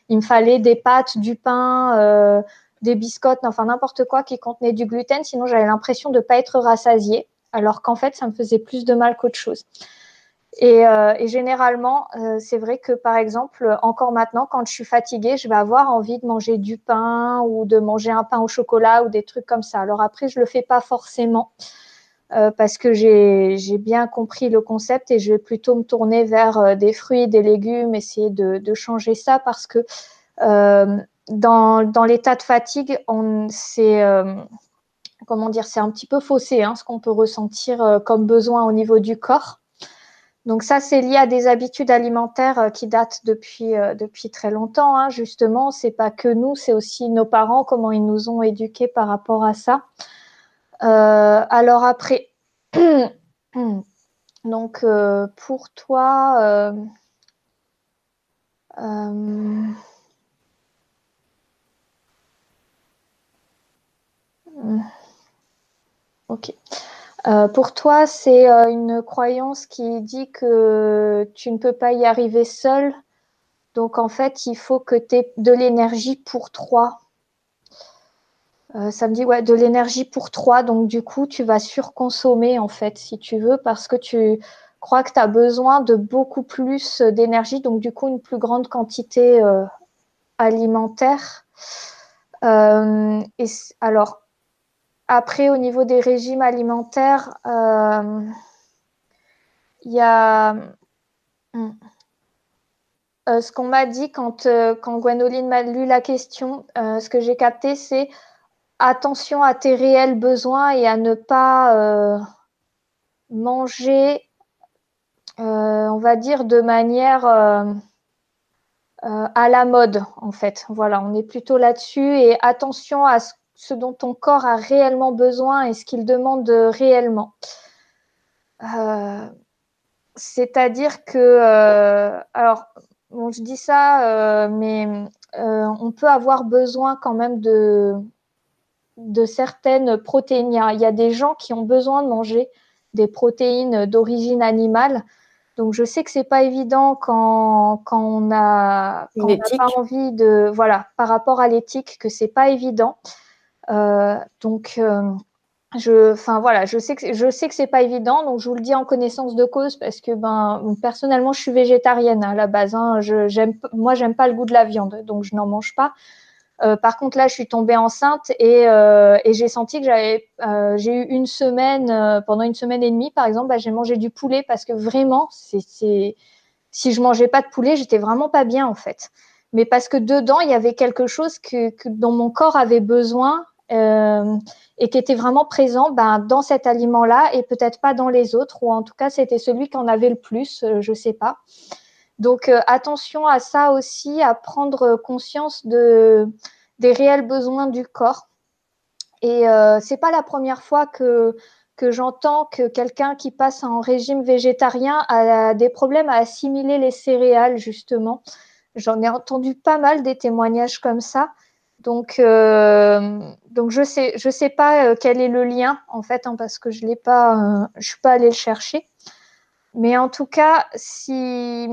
[SPEAKER 2] il me fallait des pâtes, du pain, des biscottes, enfin n'importe quoi qui contenait du gluten. Sinon, j'avais l'impression de ne pas être rassasiée, alors qu'en fait, ça me faisait plus de mal qu'autre chose. Euh, et, généralement, euh, c'est vrai que par exemple, encore maintenant, quand je suis fatiguée, je vais avoir envie de manger du pain ou de manger un pain au chocolat ou des trucs comme ça. Alors après, je ne le fais pas forcément euh, parce que j'ai bien compris le concept et je vais plutôt me tourner vers des fruits, des légumes, essayer de, changer ça parce que dans, l'état de fatigue, c'est comment dire, c'est un petit peu faussé hein, ce qu'on peut ressentir comme besoin au niveau du corps. Donc ça, c'est lié à des habitudes alimentaires euh, qui datent depuis, euh, depuis très longtemps. Hein. Justement, c'est pas que nous, c'est aussi nos parents, comment ils nous ont éduqués par rapport à ça. Euh, alors après, donc pour toi, ok. Euh, pour toi, c'est euh, une croyance qui dit que tu ne peux pas y arriver seul. Donc, en fait, il faut que tu aies de l'énergie pour trois. Euh, ça me dit, ouais, de l'énergie pour trois. Donc, du coup, tu vas surconsommer, en fait, si tu veux, parce que tu crois que tu as besoin de beaucoup plus d'énergie. Donc, du coup, une plus grande quantité alimentaire. et alors, après, au niveau des régimes alimentaires, euh, il y a hmm, euh, ce qu'on m'a dit quand, euh, quand Gwenoline m'a lu la question, ce que j'ai capté, c'est attention à tes réels besoins et à ne pas manger, on va dire, de manière à la mode, en fait. Voilà, on est plutôt là-dessus et attention à ce ce dont ton corps a réellement besoin et ce qu'il demande réellement. Euh, c'est-à-dire que, euh, alors, bon, je dis ça, euh, mais on peut avoir besoin quand même de, de certaines protéines. Il y, a, des gens qui ont besoin de manger des protéines d'origine animale. Donc, je sais que c'est pas évident quand, quand on a, n'a pas envie de, voilà, par rapport à l'éthique, que c'est pas évident. Euh, donc, euh, je, enfin voilà, je sais que je sais que c'est pas évident, donc je vous le dis en connaissance de cause parce que ben personnellement je suis végétarienne à la base. Hein, je j'aime, moi j'aime pas le goût de la viande, donc je n'en mange pas. Euh, par contre là, je suis tombée enceinte et, euh, et j'ai senti que j'avais, euh, j'ai eu une semaine pendant une semaine et demie par exemple, bah, j'ai mangé du poulet parce que vraiment, c'est, c'est si je mangeais pas de poulet, j'étais vraiment pas bien en fait. Mais parce que dedans il y avait quelque chose que, que dont mon corps avait besoin et qui était vraiment présent ben, dans cet aliment-là et peut-être pas dans les autres, ou en tout cas c'était celui qui en avait le plus, je ne sais pas. Donc attention à ça aussi, à prendre conscience de, des réels besoins du corps. Et euh, c'est pas la première fois que j'entends que quelqu'un qui passe en régime végétarien a des problèmes à assimiler les céréales, justement. J'en ai entendu pas mal des témoignages comme ça. Donc, euh, donc je sais, je sais pas euh, quel est le lien en fait, hein, parce que je l'ai pas, euh, suis pas allée le chercher. Mais en tout cas, si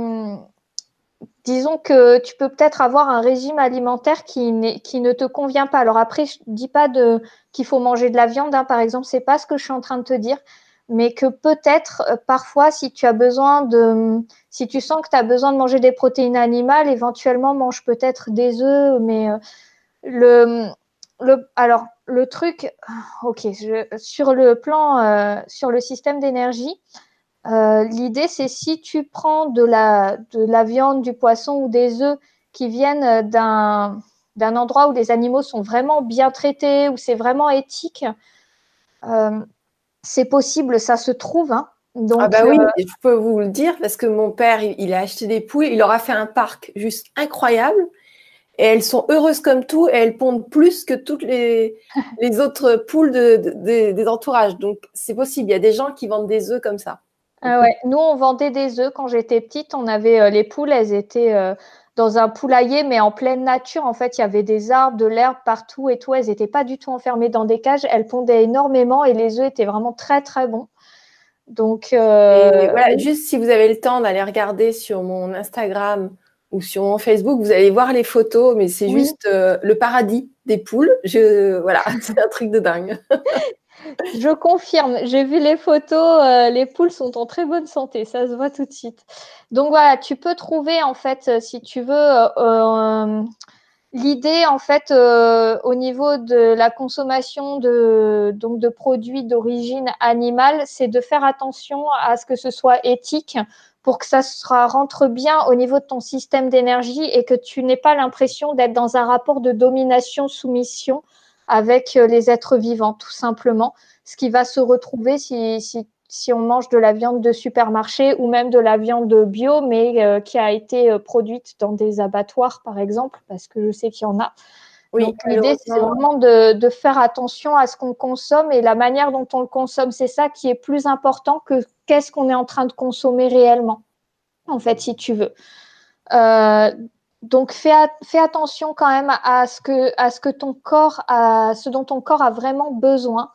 [SPEAKER 2] disons que tu peux peut-être avoir un régime alimentaire qui, ne te convient pas. Alors après, je ne dis pas qu'il faut manger de la viande, hein, par exemple, c'est pas ce que je suis en train de te dire, mais que peut-être euh, parfois, si tu as besoin de, si tu sens que tu as besoin de manger des protéines animales, éventuellement mange peut-être des œufs, mais le, le, alors le truc, ok, sur le plan, euh, sur le système d'énergie, euh, l'idée, c'est si tu prends de la, de la viande, du poisson ou des œufs qui viennent d'un, d'un endroit où les animaux sont vraiment bien traités, où c'est vraiment éthique, euh, c'est possible, ça se trouve. Hein.
[SPEAKER 1] Donc, ah bah oui, euh, je peux vous le dire parce que mon père, il, a acheté des poules, il leur a fait un parc juste incroyable. Et elles sont heureuses comme tout et elles pondent plus que toutes les, les autres poules de, des entourages. Donc, c'est possible. Il y a des gens qui vendent des œufs comme ça.
[SPEAKER 2] Ah ouais. Nous, on vendait des œufs quand j'étais petite. On avait euh, les poules, elles étaient euh, dans un poulailler, mais en pleine nature. En fait, il y avait des arbres, de l'herbe partout et tout. Elles n'étaient pas du tout enfermées dans des cages. Elles pondaient énormément et les œufs étaient vraiment très, très bons.
[SPEAKER 1] Donc, euh, voilà, juste si vous avez le temps d'aller regarder sur mon Instagram ou sur mon Facebook, vous allez voir les photos, mais c'est juste le paradis des poules. Je, voilà, c'est un truc de dingue.
[SPEAKER 2] Je confirme, j'ai vu les photos, euh, les poules sont en très bonne santé, ça se voit tout de suite. Donc voilà, tu peux trouver en fait, euh, si tu veux, euh, l'idée en fait au niveau de la consommation de, donc de produits d'origine animale, c'est de faire attention à ce que ce soit éthique pour que ça rentre bien au niveau de ton système d'énergie et que tu n'aies pas l'impression d'être dans un rapport de domination-soumission avec euh, les êtres vivants, tout simplement. Ce qui va se retrouver si on mange de la viande de supermarché ou même de la viande bio, mais euh, qui a été euh, produite dans des abattoirs, par exemple, parce que je sais qu'il y en a. Oui, Donc l'idée, c'est vraiment de, de, faire attention à ce qu'on consomme et la manière dont on le consomme, c'est ça qui est plus important que qu'est-ce qu'on est en train de consommer réellement, en fait, si tu veux. Euh, donc fais, fais, attention quand même à ce que, à ce que ton corps, à ce dont ton corps a vraiment besoin.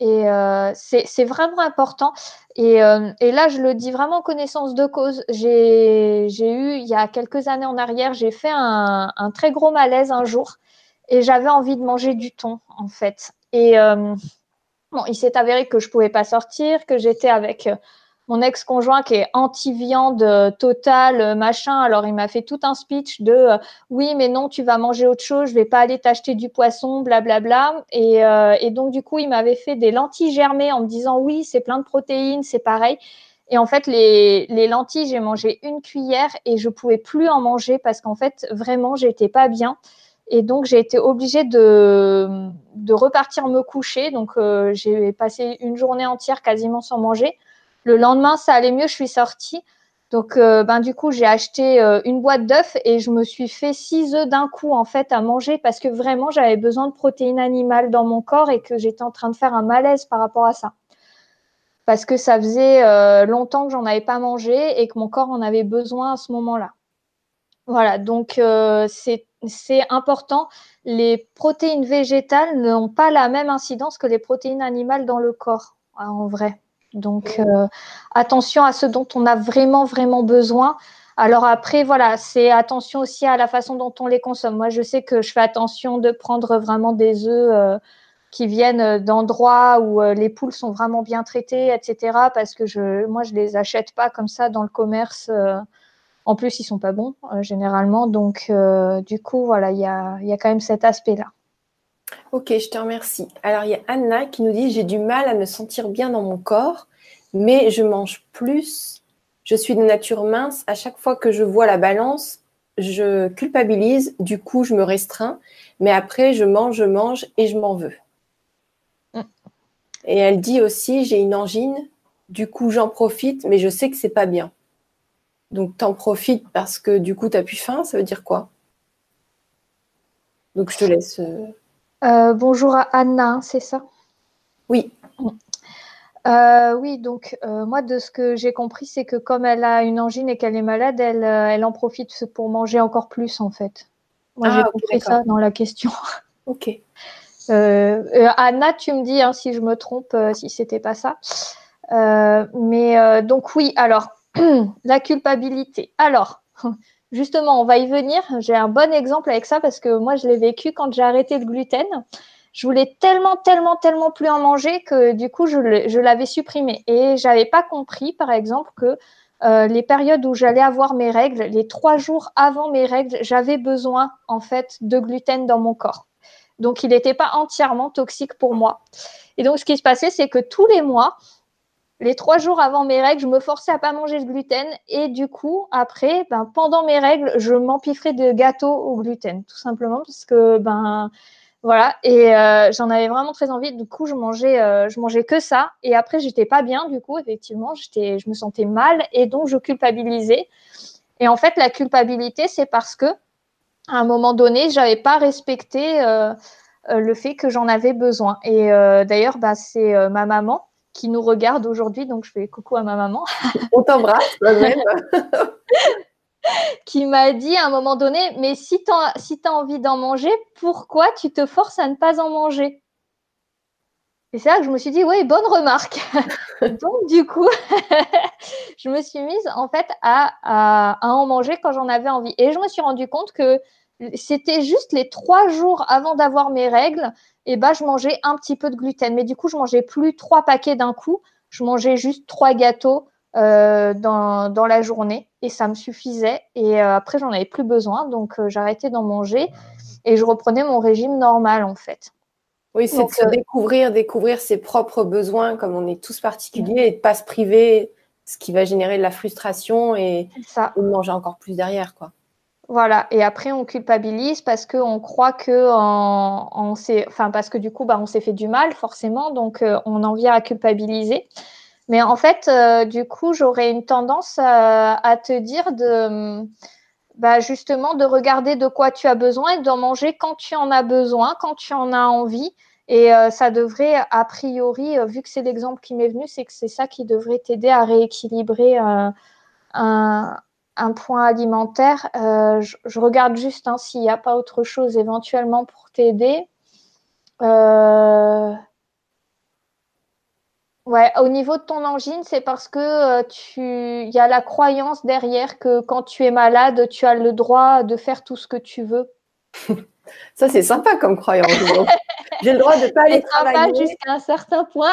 [SPEAKER 2] Et euh, c'est vraiment important. Et, euh, et, là, je le dis vraiment en connaissance de cause. J'ai eu, il y a quelques années en arrière, j'ai fait un, un, très gros malaise un jour et j'avais envie de manger du thon, en fait. Et euh, bon, il s'est avéré que je pouvais pas sortir, que j'étais avec mon ex-conjoint qui est anti-viande euh, totale, euh, machin. Alors, il m'a fait tout un speech de euh, oui, mais non, tu vas manger autre chose, je vais pas aller t'acheter du poisson, blablabla. Et, et donc, du coup, il m'avait fait des lentilles germées en me disant oui, c'est plein de protéines, c'est pareil. Et en fait, les, les lentilles, j'ai mangé une cuillère et je pouvais plus en manger parce qu'en fait, vraiment, j'étais pas bien. Et donc, j'ai été obligée de, repartir me coucher. Donc, j'ai passé une journée entière quasiment sans manger. Le lendemain, ça allait mieux, je suis sortie. Donc, euh, ben, du coup, j'ai acheté euh, une boîte d'œufs et je me suis fait six œufs d'un coup, en fait, à manger parce que vraiment, j'avais besoin de protéines animales dans mon corps et que j'étais en train de faire un malaise par rapport à ça. Parce que ça faisait euh, longtemps que j'en avais pas mangé et que mon corps en avait besoin à ce moment-là. Voilà, donc c'est important. Les protéines végétales n'ont pas la même incidence que les protéines animales dans le corps, en vrai. Donc, euh, attention à ce dont on a vraiment, vraiment besoin. Alors après, voilà, c'est attention aussi à la façon dont on les consomme. Moi, je sais que je fais attention de prendre vraiment des œufs euh, qui viennent d'endroits où euh, les poules sont vraiment bien traitées, etc. Parce que je, moi, je les achète pas comme ça dans le commerce. En plus, ils sont pas bons généralement. Donc, du coup, voilà, il y a, y a quand même cet aspect-là.
[SPEAKER 1] Ok, je te remercie. Alors, il y a Anna qui nous dit J'ai du mal à me sentir bien dans mon corps, mais je mange plus. Je suis de nature mince. À chaque fois que je vois la balance, je culpabilise. Du coup, je me restreins. mais après, je mange, je mange et je m'en veux. Mm. Et elle dit aussi, j'ai une angine, du coup, j'en profite, mais je sais que c'est pas bien. Donc, t'en profites parce que du coup, tu n'as plus faim, ça veut dire quoi? Donc, je te laisse. Euh,
[SPEAKER 2] euh, bonjour à Anna, c'est ça?
[SPEAKER 1] Oui.
[SPEAKER 2] Euh, oui, donc moi, de ce que j'ai compris, c'est que comme elle a une angine et qu'elle est malade, elle, elle en profite pour manger encore plus, en fait. Moi, j'ai ah, compris ça dans la question.
[SPEAKER 1] Ok.
[SPEAKER 2] Anna, tu me dis hein, si je me trompe, si c'était pas ça. mais donc oui, alors la culpabilité. Alors, justement, on va y venir. J'ai un bon exemple avec ça parce que moi, je l'ai vécu quand j'ai arrêté le gluten. Je voulais tellement, tellement, tellement plus en manger que du coup, je l'avais supprimé. Et j'avais pas compris, par exemple, que euh, les périodes où j'allais avoir mes règles, les trois jours avant mes règles, j'avais besoin en fait de gluten dans mon corps. Donc, il n'était pas entièrement toxique pour moi. Et donc, ce qui se passait, c'est que tous les mois, les trois jours avant mes règles, je me forçais à pas manger de gluten et du coup, après, ben, pendant mes règles, je m'empiffrais de gâteaux au gluten, tout simplement parce que ben voilà et euh, j'en avais vraiment très envie. Du coup, je mangeais, euh, je mangeais que ça et après, j'étais pas bien. Du coup, effectivement, j'étais, je me sentais mal et donc je culpabilisais. Et en fait, la culpabilité, c'est parce que à un moment donné, j'avais pas respecté euh, le fait que j'en avais besoin. Et d'ailleurs, ben, c'est ma maman qui nous regarde aujourd'hui. Donc, je fais coucou à ma maman.
[SPEAKER 1] On t'embrasse, même.
[SPEAKER 2] qui m'a dit à un moment donné, mais si tu as, si as envie d'en manger, pourquoi tu te forces à ne pas en manger? Et c'est là que je me suis dit, oui, bonne remarque. Donc, du coup, je me suis mise en fait à, à, à en manger quand j'en avais envie. Et je me suis rendu compte que c'était juste les trois jours avant d'avoir mes règles et bah, je mangeais un petit peu de gluten. Mais du coup, je mangeais plus trois paquets d'un coup. Je mangeais juste trois gâteaux euh, dans, dans, la journée et ça me suffisait. Et euh, après, j'en avais plus besoin. Donc, euh, j'arrêtais d'en manger et je reprenais mon régime normal en fait.
[SPEAKER 1] Oui, c'est de se découvrir, découvrir ses propres besoins comme on est tous particuliers et de pas se priver, ce qui va générer de la frustration et,
[SPEAKER 2] ça.
[SPEAKER 1] et de manger encore plus derrière. quoi.
[SPEAKER 2] Voilà, et après on culpabilise parce qu'on croit que on, on enfin parce que du coup bah, on s'est fait du mal forcément, donc euh, on en vient à culpabiliser. Mais en fait, euh, du coup, j'aurais une tendance à, te dire de bah, justement de regarder de quoi tu as besoin et d'en manger quand tu en as besoin, quand tu en as envie. Et euh, ça devrait, a priori, vu que c'est l'exemple qui m'est venu, c'est que c'est ça qui devrait t'aider à rééquilibrer un, un point alimentaire. Euh, je, regarde juste hein, s'il n'y a pas autre chose éventuellement pour t'aider. Euh, ouais, au niveau de ton angine, c'est parce que euh, tu, y a la croyance derrière que quand tu es malade, tu as le droit de faire tout ce que tu veux.
[SPEAKER 1] Ça, c'est sympa comme croyance. J'ai le droit de ne pas aller travailler.
[SPEAKER 2] jusqu'à un certain point.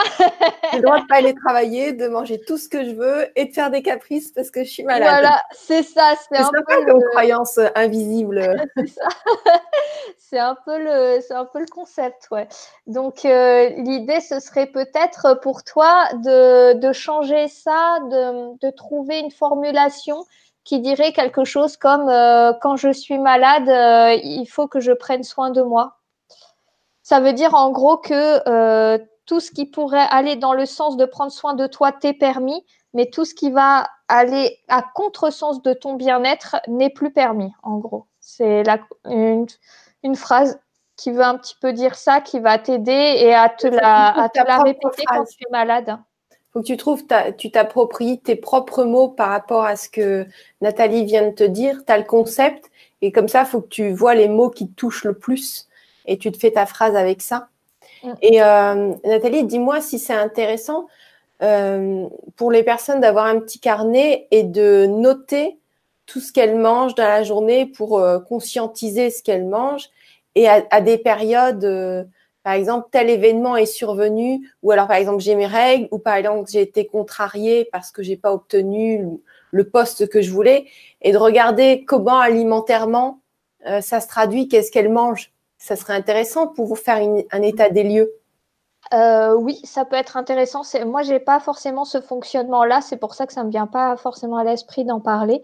[SPEAKER 1] J'ai le droit de ne pas aller travailler, de manger tout ce que je veux et de faire des caprices parce que je suis malade.
[SPEAKER 2] Voilà, c'est ça.
[SPEAKER 1] C'est un peu comme croyance invisible.
[SPEAKER 2] c'est un peu le, c'est un peu le concept, ouais. Donc euh, l'idée, ce serait peut-être pour toi de, de changer ça, de, de trouver une formulation qui dirait quelque chose comme euh, quand je suis malade, euh, il faut que je prenne soin de moi. Ça veut dire en gros que euh, tout ce qui pourrait aller dans le sens de prendre soin de toi t'est permis, mais tout ce qui va aller à contresens de ton bien-être n'est plus permis, en gros. C'est une, une, phrase qui veut un petit peu dire ça, qui va t'aider et à te la, à te la répéter quand tu es malade.
[SPEAKER 1] Faut que tu trouves, tu t'appropries tes propres mots par rapport à ce que Nathalie vient de te dire. Tu as le concept et comme ça, il faut que tu vois les mots qui te touchent le plus et tu te fais ta phrase avec ça. Mm. Et euh, Nathalie, dis-moi si c'est intéressant euh, pour les personnes d'avoir un petit carnet et de noter tout ce qu'elles mangent dans la journée pour euh, conscientiser ce qu'elles mangent et à, des périodes, par exemple, tel événement est survenu, ou alors par exemple j'ai mes règles, ou par exemple j'ai été contrariée parce que j'ai pas obtenu le poste que je voulais, et de regarder comment alimentairement ça se traduit, qu'est-ce qu'elles mangent ça serait intéressant pour vous faire un état des lieux.
[SPEAKER 2] Euh, oui, ça peut être intéressant. Moi, j'ai pas forcément ce fonctionnement-là. C'est pour ça que ça me vient pas forcément à l'esprit d'en parler.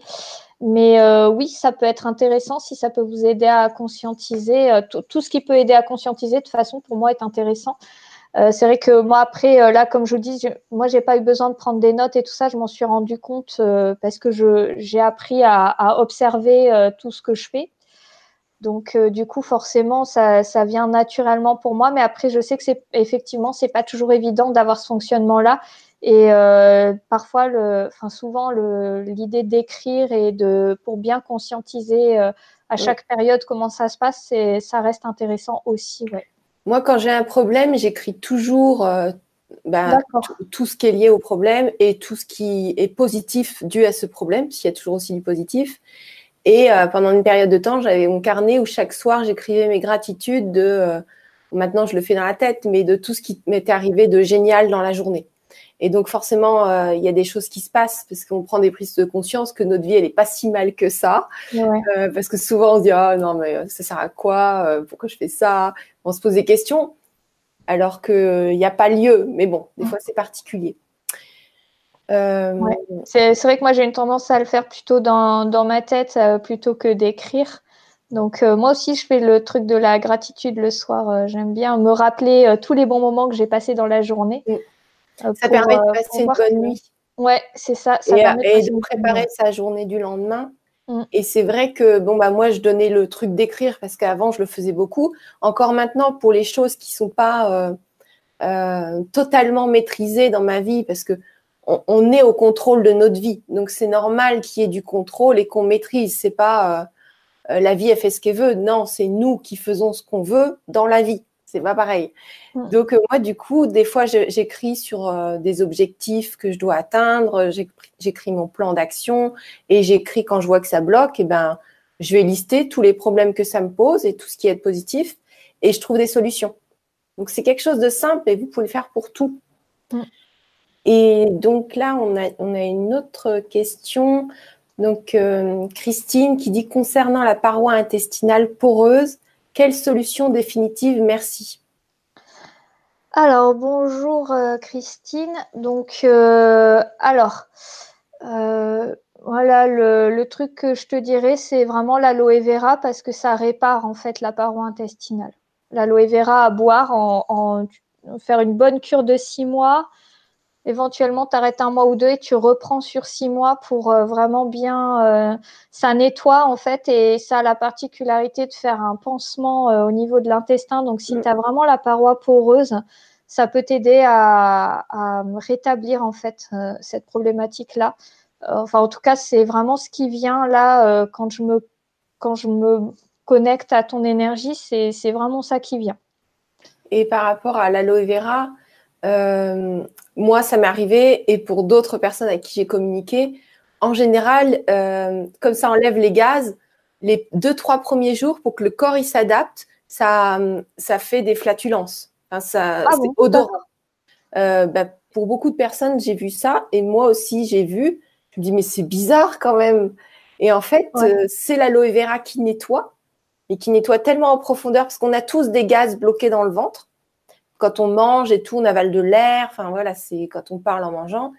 [SPEAKER 2] Mais euh, oui, ça peut être intéressant si ça peut vous aider à conscientiser. Euh, tout ce qui peut aider à conscientiser, de façon, pour moi, est intéressant. Euh, c'est vrai que moi, après, là, comme je vous dis, je, moi, j'ai pas eu besoin de prendre des notes et tout ça. Je m'en suis rendu compte parce que j'ai appris à, observer tout ce que je fais. Donc, du coup, forcément, ça, ça, vient naturellement pour moi. Mais après, je sais que c'est effectivement, c'est pas toujours évident d'avoir ce fonctionnement-là. Et euh, parfois, le, enfin souvent, l'idée d'écrire et de pour bien conscientiser euh, à chaque période comment ça se passe, ça reste intéressant aussi. Ouais.
[SPEAKER 1] Moi, quand j'ai un problème, j'écris toujours euh, ben, tout ce qui est lié au problème et tout ce qui est positif dû à ce problème, s'il y a toujours aussi du positif. Et pendant une période de temps, j'avais mon carnet où chaque soir, j'écrivais mes gratitudes de, maintenant je le fais dans la tête, mais de tout ce qui m'était arrivé de génial dans la journée. Et donc forcément, euh, il y a des choses qui se passent parce qu'on prend des prises de conscience que notre vie, elle est pas si mal que ça. Euh, parce que souvent, on se dit, ah non, mais euh, ça sert à quoi? Pourquoi je fais ça? On se pose des questions alors qu'il n'y a pas lieu. Mais bon, des fois, c'est particulier.
[SPEAKER 2] C'est vrai que moi, j'ai une tendance à le faire plutôt dans, dans ma tête plutôt que d'écrire. Donc moi aussi, je fais le truc de la gratitude le soir. J'aime bien me rappeler tous les bons moments que j'ai passés dans la journée.
[SPEAKER 1] Euh, ça permet de euh, passer une bonne nuit.
[SPEAKER 2] Ouais, c'est ça.
[SPEAKER 1] et, de, préparer sa journée du lendemain. Mm. Et c'est vrai que bon bah moi je donnais le truc d'écrire parce qu'avant je le faisais beaucoup. Encore maintenant pour les choses qui sont pas euh, totalement maîtrisées dans ma vie parce que on, est au contrôle de notre vie. Donc c'est normal qu'il y ait du contrôle et qu'on maîtrise. C'est pas la vie elle fait ce qu'elle veut. Non, c'est nous qui faisons ce qu'on veut dans la vie c'est pas pareil. Mm. Donc euh, moi, du coup, des fois, j'écris sur euh, des objectifs que je dois atteindre, j'écris mon plan d'action et j'écris quand je vois que ça bloque, et ben, je vais lister tous les problèmes que ça me pose et tout ce qui est positif et je trouve des solutions. Donc c'est quelque chose de simple et vous pouvez le faire pour tout. Mm. Et donc là, on a, on a une autre question. Donc euh, Christine qui dit concernant la paroi intestinale poreuse, quelle solution définitive Merci.
[SPEAKER 2] Alors, bonjour euh, Christine. Donc, euh, alors, euh, voilà, le, truc que je te dirais, c'est vraiment l'aloe vera parce que ça répare en fait la paroi intestinale. L'aloe vera à boire, en, faire une bonne cure de six mois, éventuellement tu arrêtes un mois ou deux et tu reprends sur six mois pour euh, vraiment bien euh, ça nettoie en fait et ça a la particularité de faire un pansement euh, au niveau de l'intestin. Donc si mm. tu as vraiment la paroi poreuse ça peut t'aider à, rétablir en fait cette problématique là enfin en tout cas c'est vraiment ce qui vient là quand je me quand je me connecte à ton énergie c'est vraiment ça qui vient.
[SPEAKER 1] Et par rapport à l'aloe vera euh, moi, ça m'est arrivé, et pour d'autres personnes avec qui j'ai communiqué, en général, euh, comme ça enlève les gaz, les deux, trois premiers jours, pour que le corps il s'adapte, ça, ça fait des flatulences. Enfin, ça, ah c'est odorant. Euh, bah, pour beaucoup de personnes, j'ai vu ça, et moi aussi, j'ai vu. Je me dis, mais c'est bizarre quand même. Et en fait, euh, c'est l'aloe vera qui nettoie, et qui nettoie tellement en profondeur, parce qu'on a tous des gaz bloqués dans le ventre quand on mange et tout, on avale de l'air. Enfin voilà, c'est quand on parle en mangeant.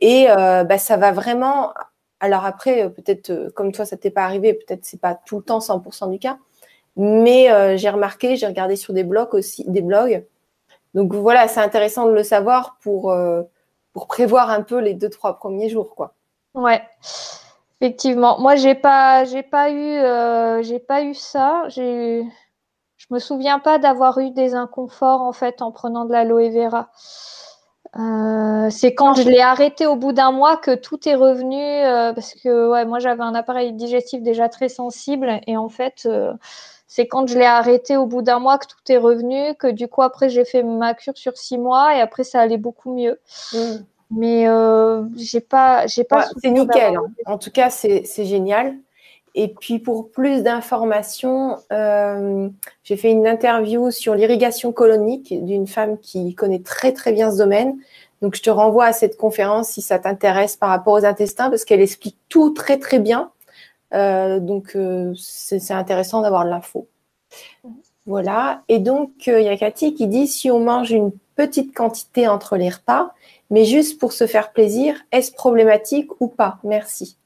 [SPEAKER 1] Et euh, bah, ça va vraiment. Alors après, euh, peut-être euh, comme toi, ça t'est pas arrivé, peut-être c'est pas tout le temps 100% du cas. Mais j'ai remarqué, j'ai regardé sur des blogs aussi, des blogs. Donc voilà, c'est intéressant de le savoir pour, pour prévoir un peu les deux, trois premiers jours, quoi.
[SPEAKER 2] Ouais. Effectivement, moi j'ai pas j'ai pas eu j'ai pas eu ça. J'ai je me souviens pas d'avoir eu des inconforts en fait en prenant de l'aloe vera. Euh, c'est quand je l'ai arrêté au bout d'un mois que tout est revenu euh, parce que ouais, moi j'avais un appareil digestif déjà très sensible et en fait euh, c'est quand je l'ai arrêté au bout d'un mois que tout est revenu que du coup après j'ai fait ma cure sur six mois et après ça allait beaucoup mieux. Mm. Mais j'ai pas j'ai pas.
[SPEAKER 1] c'est nickel. Hein. En tout cas c'est génial. Et puis pour plus d'informations, euh, j'ai fait une interview sur l'irrigation colonique d'une femme qui connaît très très bien ce domaine. Donc je te renvoie à cette conférence si ça t'intéresse par rapport aux intestins parce qu'elle explique tout très très bien. Euh, donc euh, c'est intéressant d'avoir de l'info. Voilà. Et donc il y a Cathy qui dit si on mange une petite quantité entre les repas, mais juste pour se faire plaisir, est-ce problématique ou pas? Merci.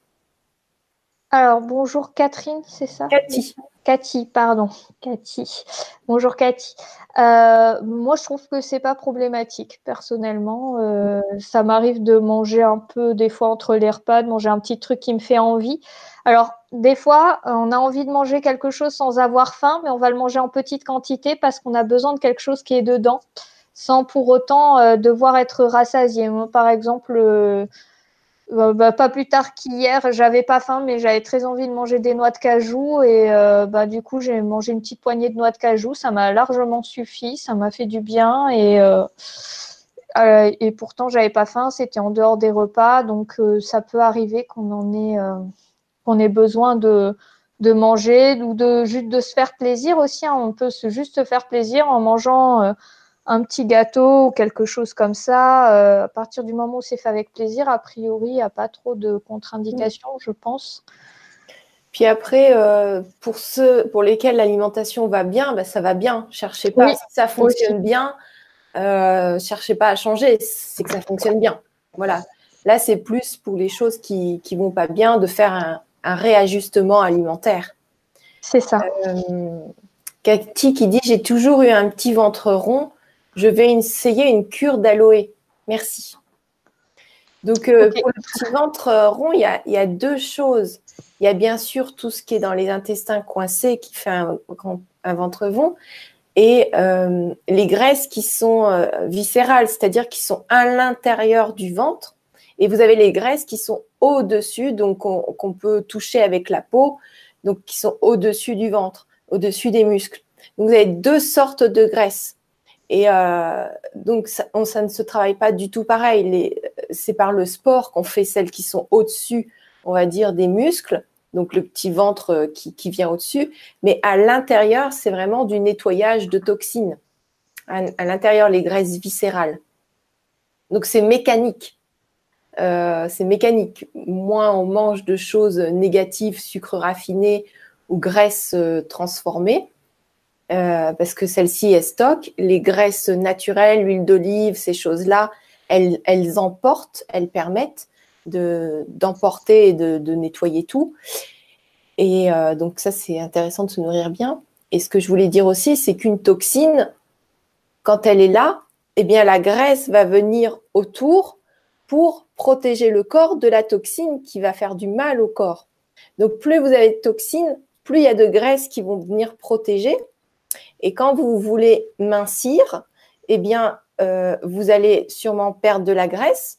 [SPEAKER 2] Alors, bonjour Catherine, c'est ça?
[SPEAKER 1] Cathy.
[SPEAKER 2] Cathy, pardon. Cathy. Bonjour Cathy. Euh, moi, je trouve que c'est pas problématique, personnellement. Euh, ça m'arrive de manger un peu, des fois, entre les repas, de manger un petit truc qui me fait envie. Alors, des fois, on a envie de manger quelque chose sans avoir faim, mais on va le manger en petite quantité parce qu'on a besoin de quelque chose qui est dedans, sans pour autant euh, devoir être rassasié. Moi, par exemple, euh, bah, pas plus tard qu'hier, j'avais pas faim, mais j'avais très envie de manger des noix de cajou. Et euh, bah, du coup, j'ai mangé une petite poignée de noix de cajou. Ça m'a largement suffi. Ça m'a fait du bien. Et, euh, et pourtant, j'avais pas faim. C'était en dehors des repas. Donc, ça peut arriver qu'on en ait, qu'on ait besoin de, de manger ou de juste de se faire plaisir aussi. Hein. On peut se, juste se faire plaisir en mangeant un petit gâteau ou quelque chose comme ça, euh, à partir du moment où c'est fait avec plaisir, a priori, il n'y a pas trop de contre-indications, je pense.
[SPEAKER 1] Puis après, euh, pour ceux pour lesquels l'alimentation va bien, ben ça va bien. Cherchez pas. Si ça fonctionne bien, euh, cherchez pas à changer. C'est que ça fonctionne bien. Voilà. Là, c'est plus pour les choses qui qui vont pas bien de faire un, un réajustement alimentaire.
[SPEAKER 2] C'est ça.
[SPEAKER 1] Cathy qui dit j'ai toujours eu un petit ventre rond je vais essayer une cure d'aloe. Merci. Donc, euh, pour le petit ventre euh, rond, il y, a, deux choses. Il y a bien sûr tout ce qui est dans les intestins coincés qui fait un, ventre rond et euh, les graisses qui sont viscérales, c'est-à-dire qui sont à l'intérieur du ventre. Et vous avez les graisses qui sont au-dessus, donc qu'on peut toucher avec la peau, donc qui sont au-dessus du ventre, au-dessus des muscles. Donc, vous avez deux sortes de graisses. Et euh, donc, ça, ne se travaille pas du tout pareil. C'est par le sport qu'on fait celles qui sont au-dessus, on va dire, des muscles, donc le petit ventre euh, qui, vient au-dessus. Mais à l'intérieur, c'est vraiment du nettoyage de toxines. À, l'intérieur, les graisses viscérales. Donc, c'est mécanique. Euh, c'est mécanique. Moins on mange de choses négatives, sucre raffiné ou graisses transformées, euh, parce que celle-ci est stock. Les graisses naturelles, l'huile d'olive, ces choses-là, elles, emportent, elles permettent de d'emporter et de, de, nettoyer tout. Et euh, donc ça, c'est intéressant de se nourrir bien. Et ce que je voulais dire aussi, c'est qu'une toxine, quand elle est là, eh bien la graisse va venir autour pour protéger le corps de la toxine qui va faire du mal au corps. Donc plus vous avez de toxines, plus il y a de graisses qui vont venir protéger. Et quand vous voulez mincir, eh bien, euh, vous allez sûrement perdre de la graisse,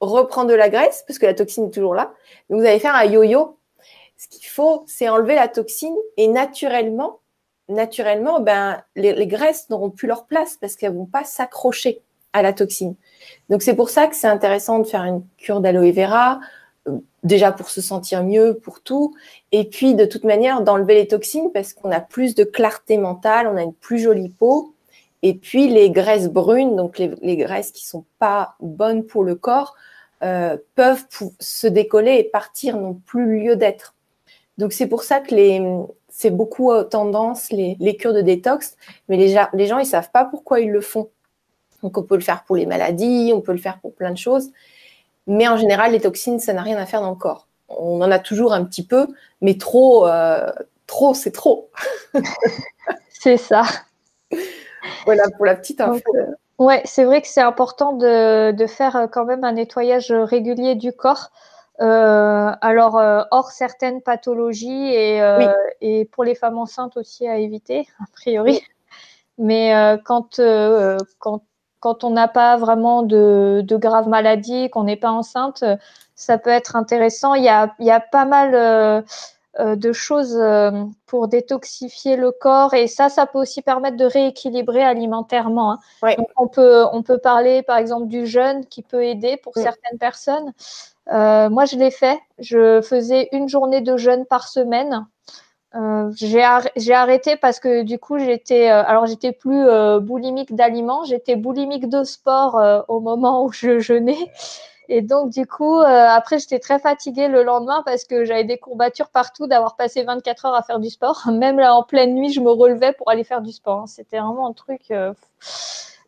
[SPEAKER 1] reprendre de la graisse, parce que la toxine est toujours là. Donc, vous allez faire un yo-yo. Ce qu'il faut, c'est enlever la toxine et naturellement, naturellement, ben, les, graisses n'auront plus leur place parce qu'elles vont pas s'accrocher à la toxine. Donc, c'est pour ça que c'est intéressant de faire une cure d'aloe vera déjà pour se sentir mieux, pour tout, et puis de toute manière d'enlever les toxines parce qu'on a plus de clarté mentale, on a une plus jolie peau, et puis les graisses brunes, donc les, graisses qui sont pas bonnes pour le corps, euh, peuvent se décoller et partir, n'ont plus lieu d'être. Donc c'est pour ça que les, c'est beaucoup tendance les, les, cures de détox, mais les, les gens ils savent pas pourquoi ils le font. Donc on peut le faire pour les maladies, on peut le faire pour plein de choses. Mais en général, les toxines, ça n'a rien à faire dans le corps. On en a toujours un petit peu, mais trop, euh, trop, c'est trop.
[SPEAKER 2] c'est ça.
[SPEAKER 1] Voilà pour la petite info.
[SPEAKER 2] Euh, ouais, c'est vrai que c'est important de, de, faire euh, quand même un nettoyage régulier du corps. alors, hors certaines pathologies et, et, pour les femmes enceintes aussi à éviter, a priori. Mais quand, quand quand on n'a pas vraiment de, graves maladies, qu'on n'est pas enceinte, ça peut être intéressant. Il y a, pas mal euh, euh, de choses euh, pour détoxifier le corps et ça, ça peut aussi permettre de rééquilibrer alimentairement. Hein. on, peut, on peut parler par exemple du jeûne qui peut aider pour mm. certaines personnes. moi, je l'ai fait. Je faisais une journée de jeûne par semaine. Euh, j'ai arrêté parce que du coup j'étais euh, alors j'étais plus euh, boulimique d'aliments, j'étais boulimique de sport au moment où je jeûnais et donc du coup après j'étais très fatiguée le lendemain parce que j'avais des courbatures partout d'avoir passé 24 heures à faire du sport. Même là en pleine nuit je me relevais pour aller faire du sport. Hein. C'était vraiment un truc.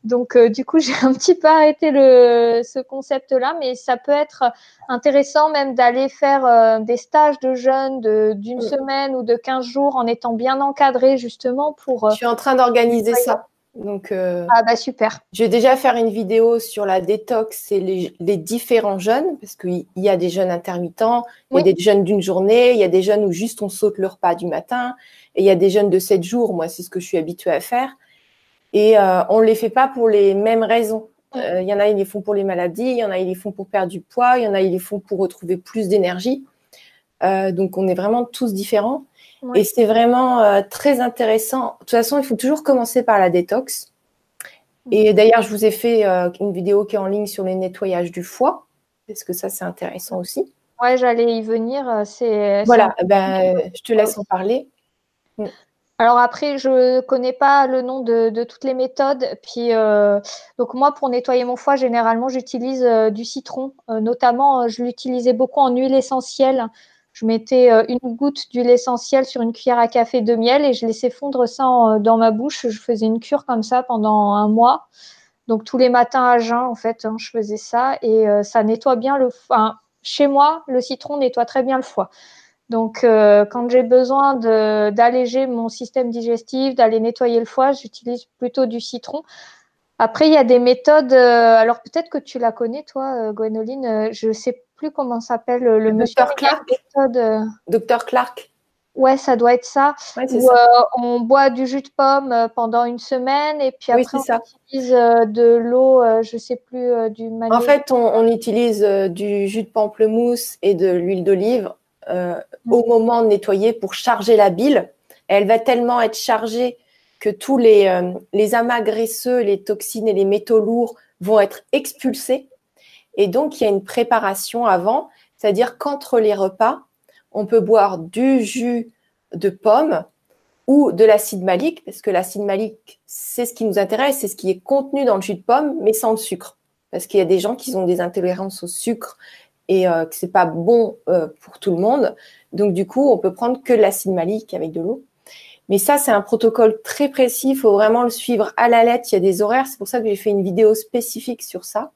[SPEAKER 2] Donc, euh, du coup, j'ai un petit peu arrêté le, ce concept-là, mais ça peut être intéressant même d'aller faire euh, des stages de jeûne d'une mm. semaine ou de 15 jours en étant bien encadré, justement, pour.
[SPEAKER 1] Je suis en train d'organiser ça. Donc,
[SPEAKER 2] ah bah super.
[SPEAKER 1] Je vais déjà faire une vidéo sur la détox et les, différents jeûnes, parce qu'il y a des jeûnes intermittents, il y a des jeûnes d'une journée, il y a des jeûnes où juste on saute le repas du matin, et il y a des jeûnes de 7 jours, moi c'est ce que je suis habituée à faire. Et euh, on ne les fait pas pour les mêmes raisons. Euh, il y en a, ils les font pour les maladies, il y en a, ils les font pour perdre du poids, il y en a, ils les font pour retrouver plus d'énergie. Euh, donc, on est vraiment tous différents. Et c'est vraiment très intéressant. De toute façon, il faut toujours commencer par la détox. Et d'ailleurs, je vous ai fait une vidéo qui est en ligne sur les nettoyages du foie, parce que ça, c'est intéressant aussi.
[SPEAKER 2] Ouais, j'allais y venir. C'est
[SPEAKER 1] voilà. Ben, je te laisse en parler.
[SPEAKER 2] Alors après, je ne connais pas le nom de, toutes les méthodes. Puis euh, donc moi, pour nettoyer mon foie, généralement, j'utilise euh, du citron. Euh, notamment, je l'utilisais beaucoup en huile essentielle. Je mettais une goutte d'huile essentielle sur une cuillère à café de miel et je laissais fondre ça dans ma bouche. Je faisais une cure comme ça pendant un mois. Donc tous les matins à jeun, en fait, hein, je faisais ça et ça nettoie bien le foie. chez moi, le citron nettoie très bien le foie. Donc, euh, quand j'ai besoin d'alléger mon système digestif, d'aller nettoyer le foie, j'utilise plutôt du citron. Après, il y a des méthodes. Euh, alors, peut-être que tu la connais, toi, euh, Gwénoline. je ne sais plus comment s'appelle le
[SPEAKER 1] monsieur. Clark. Docteur Clark.
[SPEAKER 2] Ouais, ça doit être ça. on boit du jus de pomme pendant une semaine et puis après on utilise de l'eau, je ne sais plus, du
[SPEAKER 1] manioc. En fait, on, on utilise du jus de pamplemousse et de l'huile d'olive euh, au moment de nettoyer pour charger la bile. elle va tellement être chargée que tous les, euh, les amas graisseux, les toxines et les métaux lourds vont être expulsés. Et donc, il y a une préparation avant, c'est-à-dire qu'entre les repas, on peut boire du jus de pomme ou de l'acide malique, parce que l'acide malique, c'est ce qui nous intéresse, c'est ce qui est contenu dans le jus de pomme, mais sans le sucre. Parce qu'il y a des gens qui ont des intolérances au sucre et euh, que c'est pas bon euh, pour tout le monde. Donc du coup, on peut prendre que l'acide malique avec de l'eau. Mais ça, c'est un protocole très précis. Il faut vraiment le suivre à la lettre. Il y a des horaires. C'est pour ça que j'ai fait une vidéo spécifique sur ça.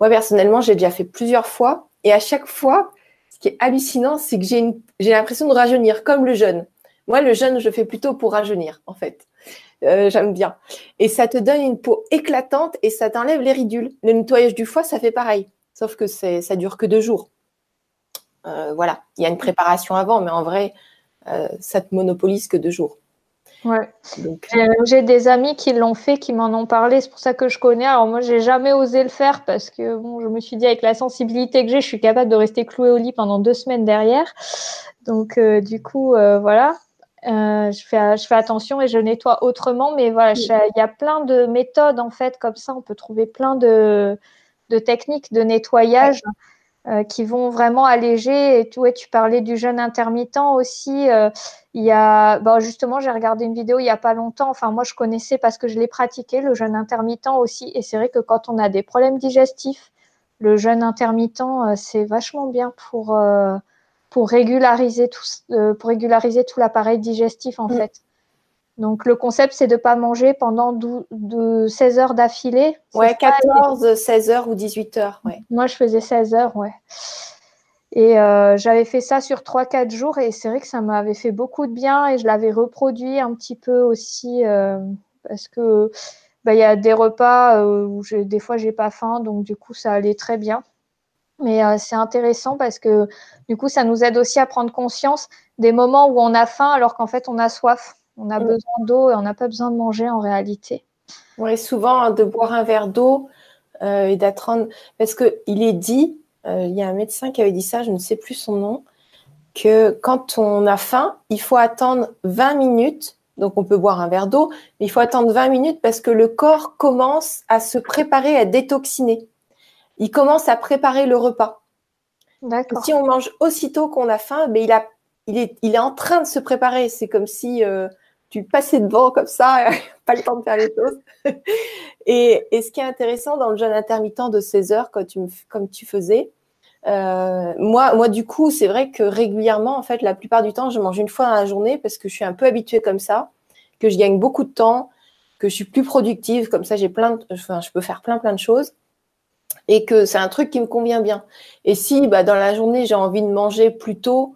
[SPEAKER 1] Moi, personnellement, j'ai déjà fait plusieurs fois. Et à chaque fois, ce qui est hallucinant, c'est que j'ai l'impression de rajeunir, comme le jeûne. Moi, le jeûne, je fais plutôt pour rajeunir, en fait. Euh, j'aime bien. Et ça te donne une peau éclatante et ça t'enlève les ridules. Le nettoyage du foie, ça fait pareil. Sauf que ça dure que deux jours. Euh, voilà, il y a une préparation avant, mais en vrai, euh, ça te monopolise que deux jours.
[SPEAKER 2] Ouais. Euh, j'ai des amis qui l'ont fait, qui m'en ont parlé, c'est pour ça que je connais. Alors moi, j'ai jamais osé le faire parce que bon, je me suis dit avec la sensibilité que j'ai, je suis capable de rester clouée au lit pendant deux semaines derrière. Donc du coup, voilà. je, fais, je fais attention et je nettoie autrement, mais voilà, il y a plein de méthodes en fait comme ça. On peut trouver plein de, de techniques de nettoyage euh, qui vont vraiment alléger. Et tu, tu parlais du jeûne intermittent aussi. Euh, il y a, bon, justement, j'ai regardé une vidéo il n'y a pas longtemps. Enfin, moi, je connaissais parce que je l'ai pratiqué, le jeûne intermittent aussi. Et c'est vrai que quand on a des problèmes digestifs, le jeûne intermittent, euh, c'est vachement bien pour, pour, régulariser tout, pour régulariser tout l'appareil digestif, en mm. fait. Donc, le concept, c'est de ne pas manger pendant de 16 heures d'affilée.
[SPEAKER 1] Ouais, 14, 16 heures ou 18 heures. Ouais.
[SPEAKER 2] Moi, je faisais 16 heures, ouais. Et euh, j'avais fait ça sur 3-4 jours et c'est vrai que ça m'avait fait beaucoup de bien et je l'avais reproduit un petit peu aussi euh, parce que bah, il y a des repas euh, où des fois j'ai pas faim donc du coup ça allait très bien. Mais c'est intéressant parce que du coup ça nous aide aussi à prendre conscience des moments où on a faim alors qu'en fait on a soif. On a mm. besoin d'eau et on n'a pas besoin de manger en réalité.
[SPEAKER 1] Oui, souvent hein, de boire un verre d'eau euh, et d'attendre. Parce qu'il est dit, euh, il y a un médecin qui avait dit ça, je ne sais plus son nom, que quand on a faim, il faut attendre 20 minutes. Donc on peut boire un verre d'eau, mais il faut attendre 20 minutes parce que le corps commence à se préparer à détoxiner. Il commence à préparer le repas. Si on mange aussitôt qu'on a faim, mais ben, il, a, il, est, il est en train de se préparer. C'est comme si euh, tu passais devant comme ça, pas le temps de faire les choses. et, ce qui est intéressant dans le jeûne intermittent de 16 heures, tu, comme tu faisais, euh, moi, moi, du coup, c'est vrai que régulièrement, en fait, la plupart du temps, je mange une fois dans la journée parce que je suis un peu habituée comme ça, que je gagne beaucoup de temps, que je suis plus productive, comme ça j'ai plein, enfin, je peux faire plein plein de choses et que c'est un truc qui me convient bien. Et si bah, dans la journée j'ai envie de manger plus tôt,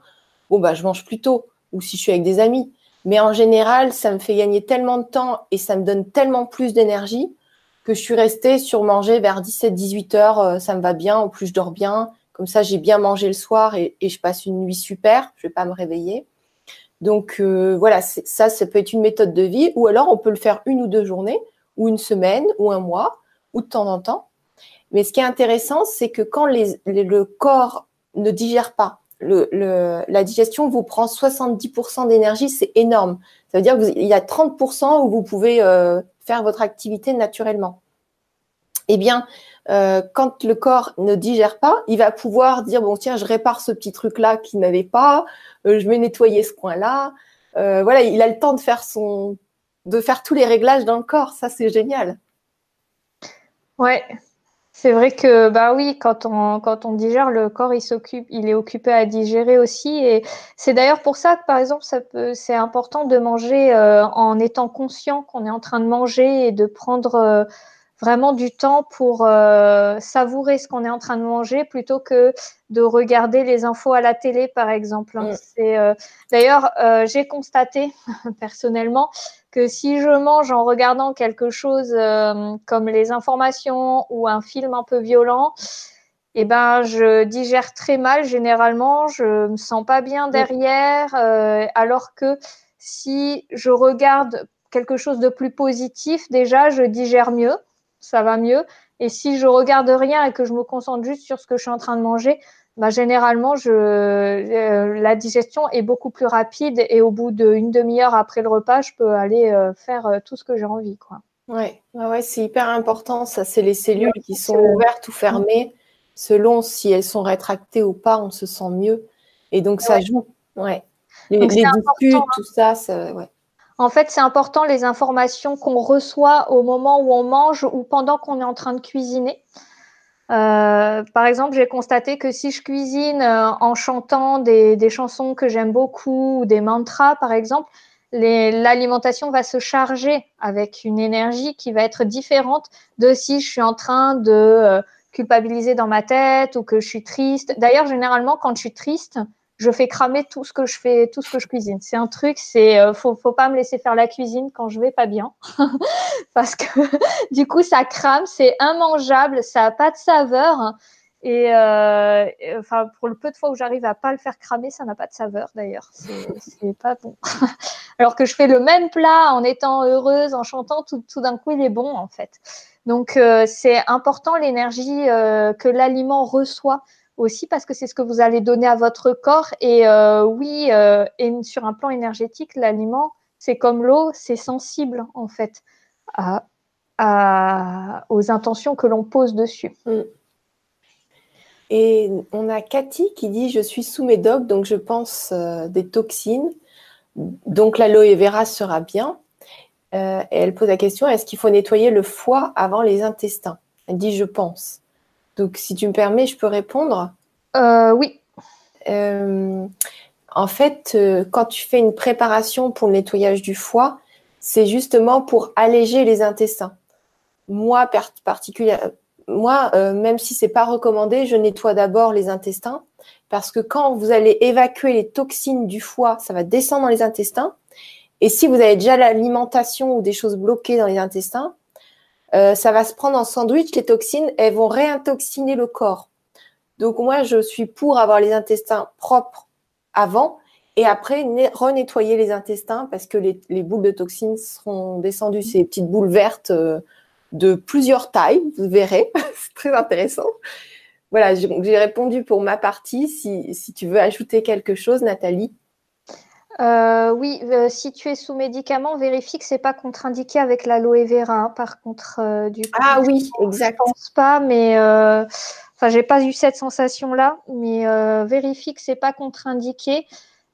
[SPEAKER 1] bon bah je mange plus tôt. Ou si je suis avec des amis. Mais en général, ça me fait gagner tellement de temps et ça me donne tellement plus d'énergie que je suis restée sur manger vers 17-18 heures. Euh, ça me va bien. Au plus je dors bien. Comme ça, j'ai bien mangé le soir et, je passe une nuit super. Je vais pas me réveiller. Donc euh, voilà, ça, ça peut être une méthode de vie. Ou alors, on peut le faire une ou deux journées, ou une semaine, ou un mois, ou de temps en temps. Mais ce qui est intéressant, c'est que quand le corps ne digère pas, la digestion vous prend 70% d'énergie, c'est énorme. Ça veut dire qu'il y a 30% où vous pouvez euh, faire votre activité naturellement. Eh bien, euh, quand le corps ne digère pas, il va pouvoir dire bon tiens, je répare ce petit truc là qui n'avait pas, euh, je vais nettoyer ce coin là. voilà, il a le temps de faire son, de faire tous les réglages dans le corps. Ça, c'est génial.
[SPEAKER 2] Ouais, c'est vrai que bah oui, quand on quand on digère, le corps il s'occupe, il est occupé à digérer aussi. Et c'est d'ailleurs pour ça que par exemple, ça peut, c'est important de manger euh, en étant conscient qu'on est en train de manger et de prendre euh, vraiment du temps pour euh, savourer ce qu'on est en train de manger plutôt que de regarder les infos à la télé, par exemple. Mm. C'est d'ailleurs, j'ai constaté personnellement que si je mange en regardant quelque chose euh, comme les informations ou un film un peu violent, eh ben, je digère très mal généralement, je me sens pas bien derrière, euh, alors que si je regarde quelque chose de plus positif, déjà, je digère mieux, ça va mieux. Et si je regarde rien et que je me concentre juste sur ce que je suis en train de manger, bah, généralement, je, euh, la digestion est beaucoup plus rapide et au bout d'une demi-heure après le repas, je peux aller euh, faire euh, tout ce que j'ai envie. Quoi.
[SPEAKER 1] Ouais, ouais, c'est hyper important. Ça, c'est les cellules qui sont ouvertes ou fermées. Selon si elles sont rétractées ou pas, on se sent mieux. Et donc, ça joue. Ouais. Les, les discutes, hein. tout ça, ça ouais.
[SPEAKER 2] En fait, c'est important les informations qu'on reçoit au moment où on mange ou pendant qu'on est en train de cuisiner. Euh, par exemple, j'ai constaté que si je cuisine euh, en chantant des, des chansons que j'aime beaucoup ou des mantras, par exemple, l'alimentation va se charger avec une énergie qui va être différente de si je suis en train de euh, culpabiliser dans ma tête ou que je suis triste. D'ailleurs, généralement, quand je suis triste, je fais cramer tout ce que je fais, tout ce que je cuisine. C'est un truc, c'est euh, faut, faut pas me laisser faire la cuisine quand je vais pas bien, parce que du coup ça crame, c'est immangeable, ça a pas de saveur. Et, euh, enfin, pour le peu de fois où j'arrive à pas le faire cramer, ça n'a pas de saveur d'ailleurs. C'est pas bon. Alors que je fais le même plat en étant heureuse, en chantant, tout, tout d'un coup il est bon en fait. Donc euh, c'est important l'énergie euh, que l'aliment reçoit aussi parce que c'est ce que vous allez donner à votre corps. Et euh, oui, euh, et sur un plan énergétique, l'aliment, c'est comme l'eau, c'est sensible en fait à, aux intentions que l'on pose dessus. Mm.
[SPEAKER 1] Et on a Cathy qui dit Je suis sous médoc, donc je pense euh, des toxines. Donc l'aloe vera sera bien. et elle pose la question Est-ce qu'il faut nettoyer le foie avant les intestins? Elle dit Je pense. Donc, si tu me permets, je peux répondre?
[SPEAKER 2] Euh, Oui.
[SPEAKER 1] Euh, en fait, euh, quand tu fais une préparation pour le nettoyage du foie, c'est justement pour alléger les intestins. Moi, particulièrement, moi, même si c'est pas recommandé, je nettoie d'abord les intestins parce que quand vous allez évacuer les toxines du foie, ça va descendre dans les intestins. Et si vous avez déjà l'alimentation ou des choses bloquées dans les intestins, euh, ça va se prendre en sandwich, les toxines, elles vont réintoxiner le corps. Donc moi, je suis pour avoir les intestins propres avant et après renettoyer les intestins parce que les, boules de toxines seront descendues, ces petites boules vertes euh, de plusieurs tailles, vous verrez, c'est très intéressant. Voilà, j'ai répondu pour ma partie. Si, si tu veux ajouter quelque chose, Nathalie.
[SPEAKER 2] Euh, oui, euh, si tu es sous médicament, vérifie que c'est pas contre-indiqué avec l'aloe vera. Hein, par contre, euh, du
[SPEAKER 1] coup, ah oui, exact.
[SPEAKER 2] Je pense pas, mais enfin, j'ai pas eu cette sensation-là, mais vérifie que c'est pas contre-indiqué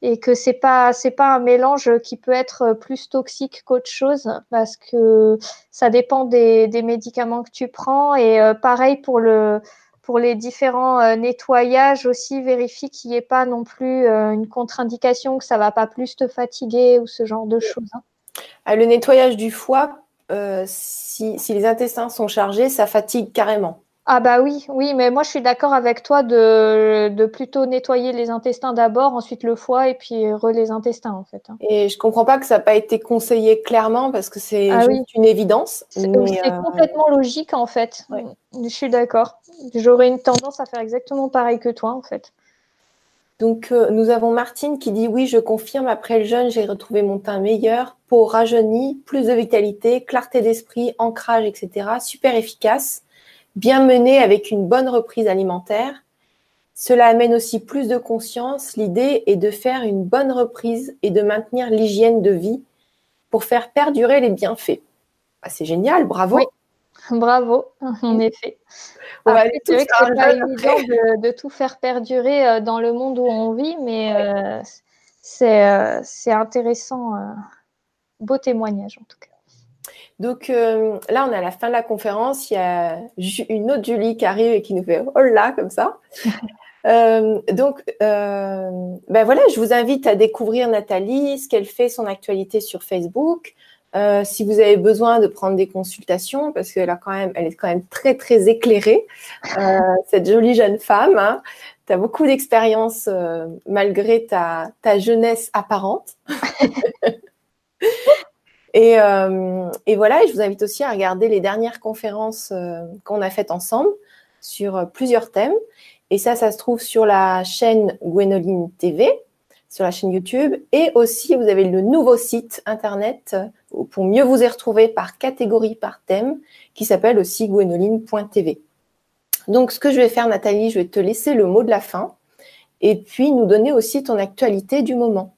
[SPEAKER 2] et que c'est pas c'est pas un mélange qui peut être plus toxique qu'autre chose parce que ça dépend des, des médicaments que tu prends et pareil pour le pour les différents euh, nettoyages aussi, vérifie qu'il n'y ait pas non plus euh, une contre-indication, que ça ne va pas plus te fatiguer ou ce genre de choses. Hein.
[SPEAKER 1] Ah, le nettoyage du foie si, les intestins sont chargés, ça fatigue carrément.
[SPEAKER 2] Ah bah oui, oui, mais moi je suis d'accord avec toi de, plutôt nettoyer les intestins d'abord, ensuite le foie et puis re les intestins en fait. Hein.
[SPEAKER 1] Et je comprends pas que ça n'a pas été conseillé clairement parce que c'est ah une évidence.
[SPEAKER 2] C'est euh, complètement logique en fait. Je suis d'accord. J'aurais une tendance à faire exactement pareil que toi en fait.
[SPEAKER 1] Donc euh, nous avons Martine qui dit oui, je confirme, après le jeûne, j'ai retrouvé mon teint meilleur, peau rajeunie, plus de vitalité, clarté d'esprit, ancrage, etc. Super efficace bien mené avec une bonne reprise alimentaire. Cela amène aussi plus de conscience. L'idée est de faire une bonne reprise et de maintenir l'hygiène de vie pour faire perdurer les bienfaits. Ah, c'est génial, bravo.
[SPEAKER 2] Bravo, en effet. c'est vrai que c'est pas évident de, tout faire perdurer euh, dans le monde où on vit, mais euh, euh, c'est intéressant. beau témoignage en tout cas.
[SPEAKER 1] Donc euh, là, on est à la fin de la conférence. Il y a une autre Julie qui arrive et qui nous fait oh là comme ça. Euh, donc, euh, ben voilà, je vous invite à découvrir Nathalie, ce qu'elle fait, son actualité sur Facebook. si vous avez besoin de prendre des consultations, parce qu'elle a quand même, elle est quand même très très éclairée, cette jolie jeune femme. Hein. Tu as beaucoup d'expérience malgré ta, ta jeunesse apparente. Euh, et, voilà, je vous invite aussi à regarder les dernières conférences euh, qu'on a faites ensemble sur euh, plusieurs thèmes. Et ça, ça se trouve sur la chaîne Gwenoline TV, sur la chaîne YouTube. Et aussi, vous avez le nouveau site internet pour mieux vous y retrouver par catégorie, par thème, qui s'appelle aussi gwenoline.tv. Donc, ce que je vais faire, Nathalie, je vais te laisser le mot de la fin et puis nous donner aussi ton actualité du moment.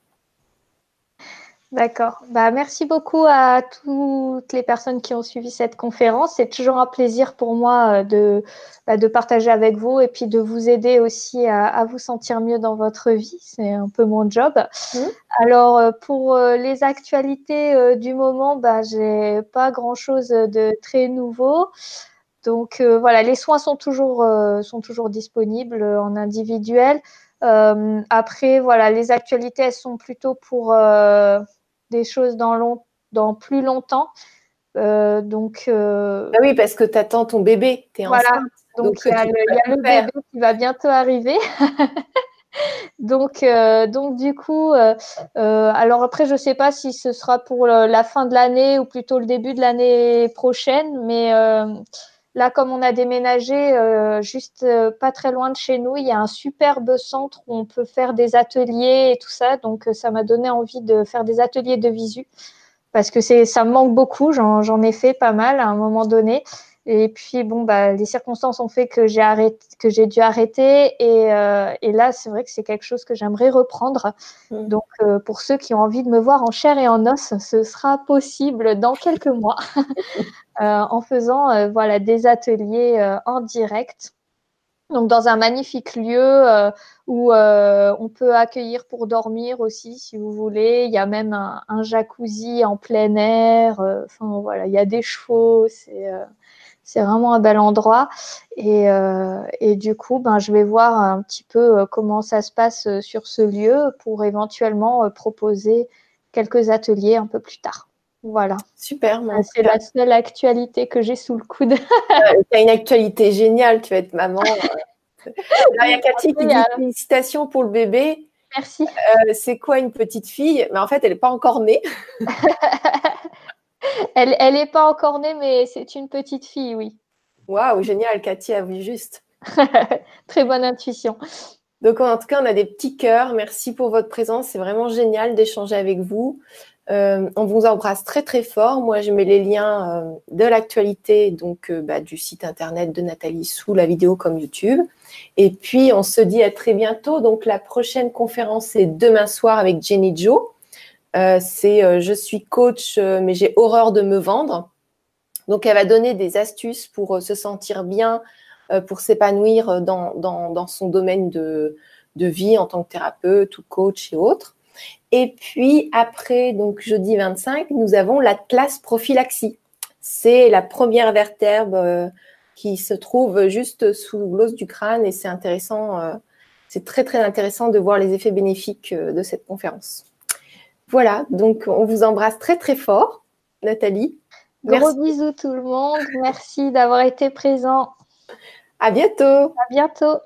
[SPEAKER 2] D'accord. Bah, merci beaucoup à toutes les personnes qui ont suivi cette conférence. C'est toujours un plaisir pour moi euh, de, bah, de partager avec vous et puis de vous aider aussi à, vous sentir mieux dans votre vie. C'est un peu mon job. Mmh. Alors, euh, pour euh, les actualités du moment, bah, j'ai pas grand-chose de très nouveau. Donc voilà, les soins sont toujours, sont toujours disponibles en individuel. après, voilà, les actualités, elles sont plutôt pour des choses dans, long, dans plus longtemps. Euh, donc,
[SPEAKER 1] euh, ah oui, parce que tu attends ton bébé, tu es
[SPEAKER 2] voilà. enceinte. Donc, il y, a le, bébé qui va bientôt arriver. donc, euh, donc, du coup, alors après, je ne sais pas si ce sera pour la fin de l'année ou plutôt le début de l'année prochaine, mais Là, comme on a déménagé euh, juste euh, pas très loin de chez nous, il y a un superbe centre où on peut faire des ateliers et tout ça. Donc, euh, ça m'a donné envie de faire des ateliers de visu parce que ça me manque beaucoup. J'en, ai fait pas mal à un moment donné. Et puis, bon, bah, les circonstances ont fait que j'ai arrêté, que j'ai dû arrêter. Et, et là, c'est vrai que c'est quelque chose que j'aimerais reprendre. Mmh. Donc, pour ceux qui ont envie de me voir en chair et en os, ce sera possible dans quelques mois. Euh, en faisant euh, voilà, des ateliers euh, en direct. Donc dans un magnifique lieu où on peut accueillir pour dormir aussi, si vous voulez. Il y a même un, jacuzzi en plein air. Enfin voilà, il y a des chevaux. C'est c'est vraiment un bel endroit. Et, et, du coup, ben, je vais voir un petit peu comment ça se passe sur ce lieu pour éventuellement proposer quelques ateliers un peu plus tard. Voilà.
[SPEAKER 1] Super.
[SPEAKER 2] C'est la seule actualité que j'ai sous le coude.
[SPEAKER 1] tu as une actualité géniale, tu vas être maman. il y a Cathy qui dit félicitations pour le bébé.
[SPEAKER 2] Merci.
[SPEAKER 1] Euh, c'est quoi une petite fille? Mais en fait, elle n'est pas encore née.
[SPEAKER 2] elle n'est pas encore née, mais c'est une petite fille, oui.
[SPEAKER 1] Waouh, génial, Cathy a vu juste.
[SPEAKER 2] Très bonne intuition.
[SPEAKER 1] Donc, en tout cas, on a des petits cœurs. Merci pour votre présence. C'est vraiment génial d'échanger avec vous. Euh, on vous embrasse très très fort. Moi, je mets les liens euh, de l'actualité, donc euh, bah, du site internet de Nathalie sous la vidéo comme YouTube. Et puis, on se dit à très bientôt. Donc, la prochaine conférence est demain soir avec Jenny Joe. C'est je suis coach, mais j'ai horreur de me vendre. Donc, elle va donner des astuces pour se sentir bien, pour s'épanouir dans, dans, son domaine de, de vie en tant que thérapeute ou coach et autres. Et puis après, donc jeudi 25, nous avons la classe prophylaxie. C'est la première vertèbre euh, qui se trouve juste sous l'os du crâne et c'est intéressant, euh, c'est très très intéressant de voir les effets bénéfiques euh, de cette conférence. Voilà, donc on vous embrasse très très fort, Nathalie.
[SPEAKER 2] Gros bisous tout le monde. Merci d'avoir été présent.
[SPEAKER 1] À bientôt.
[SPEAKER 2] À bientôt.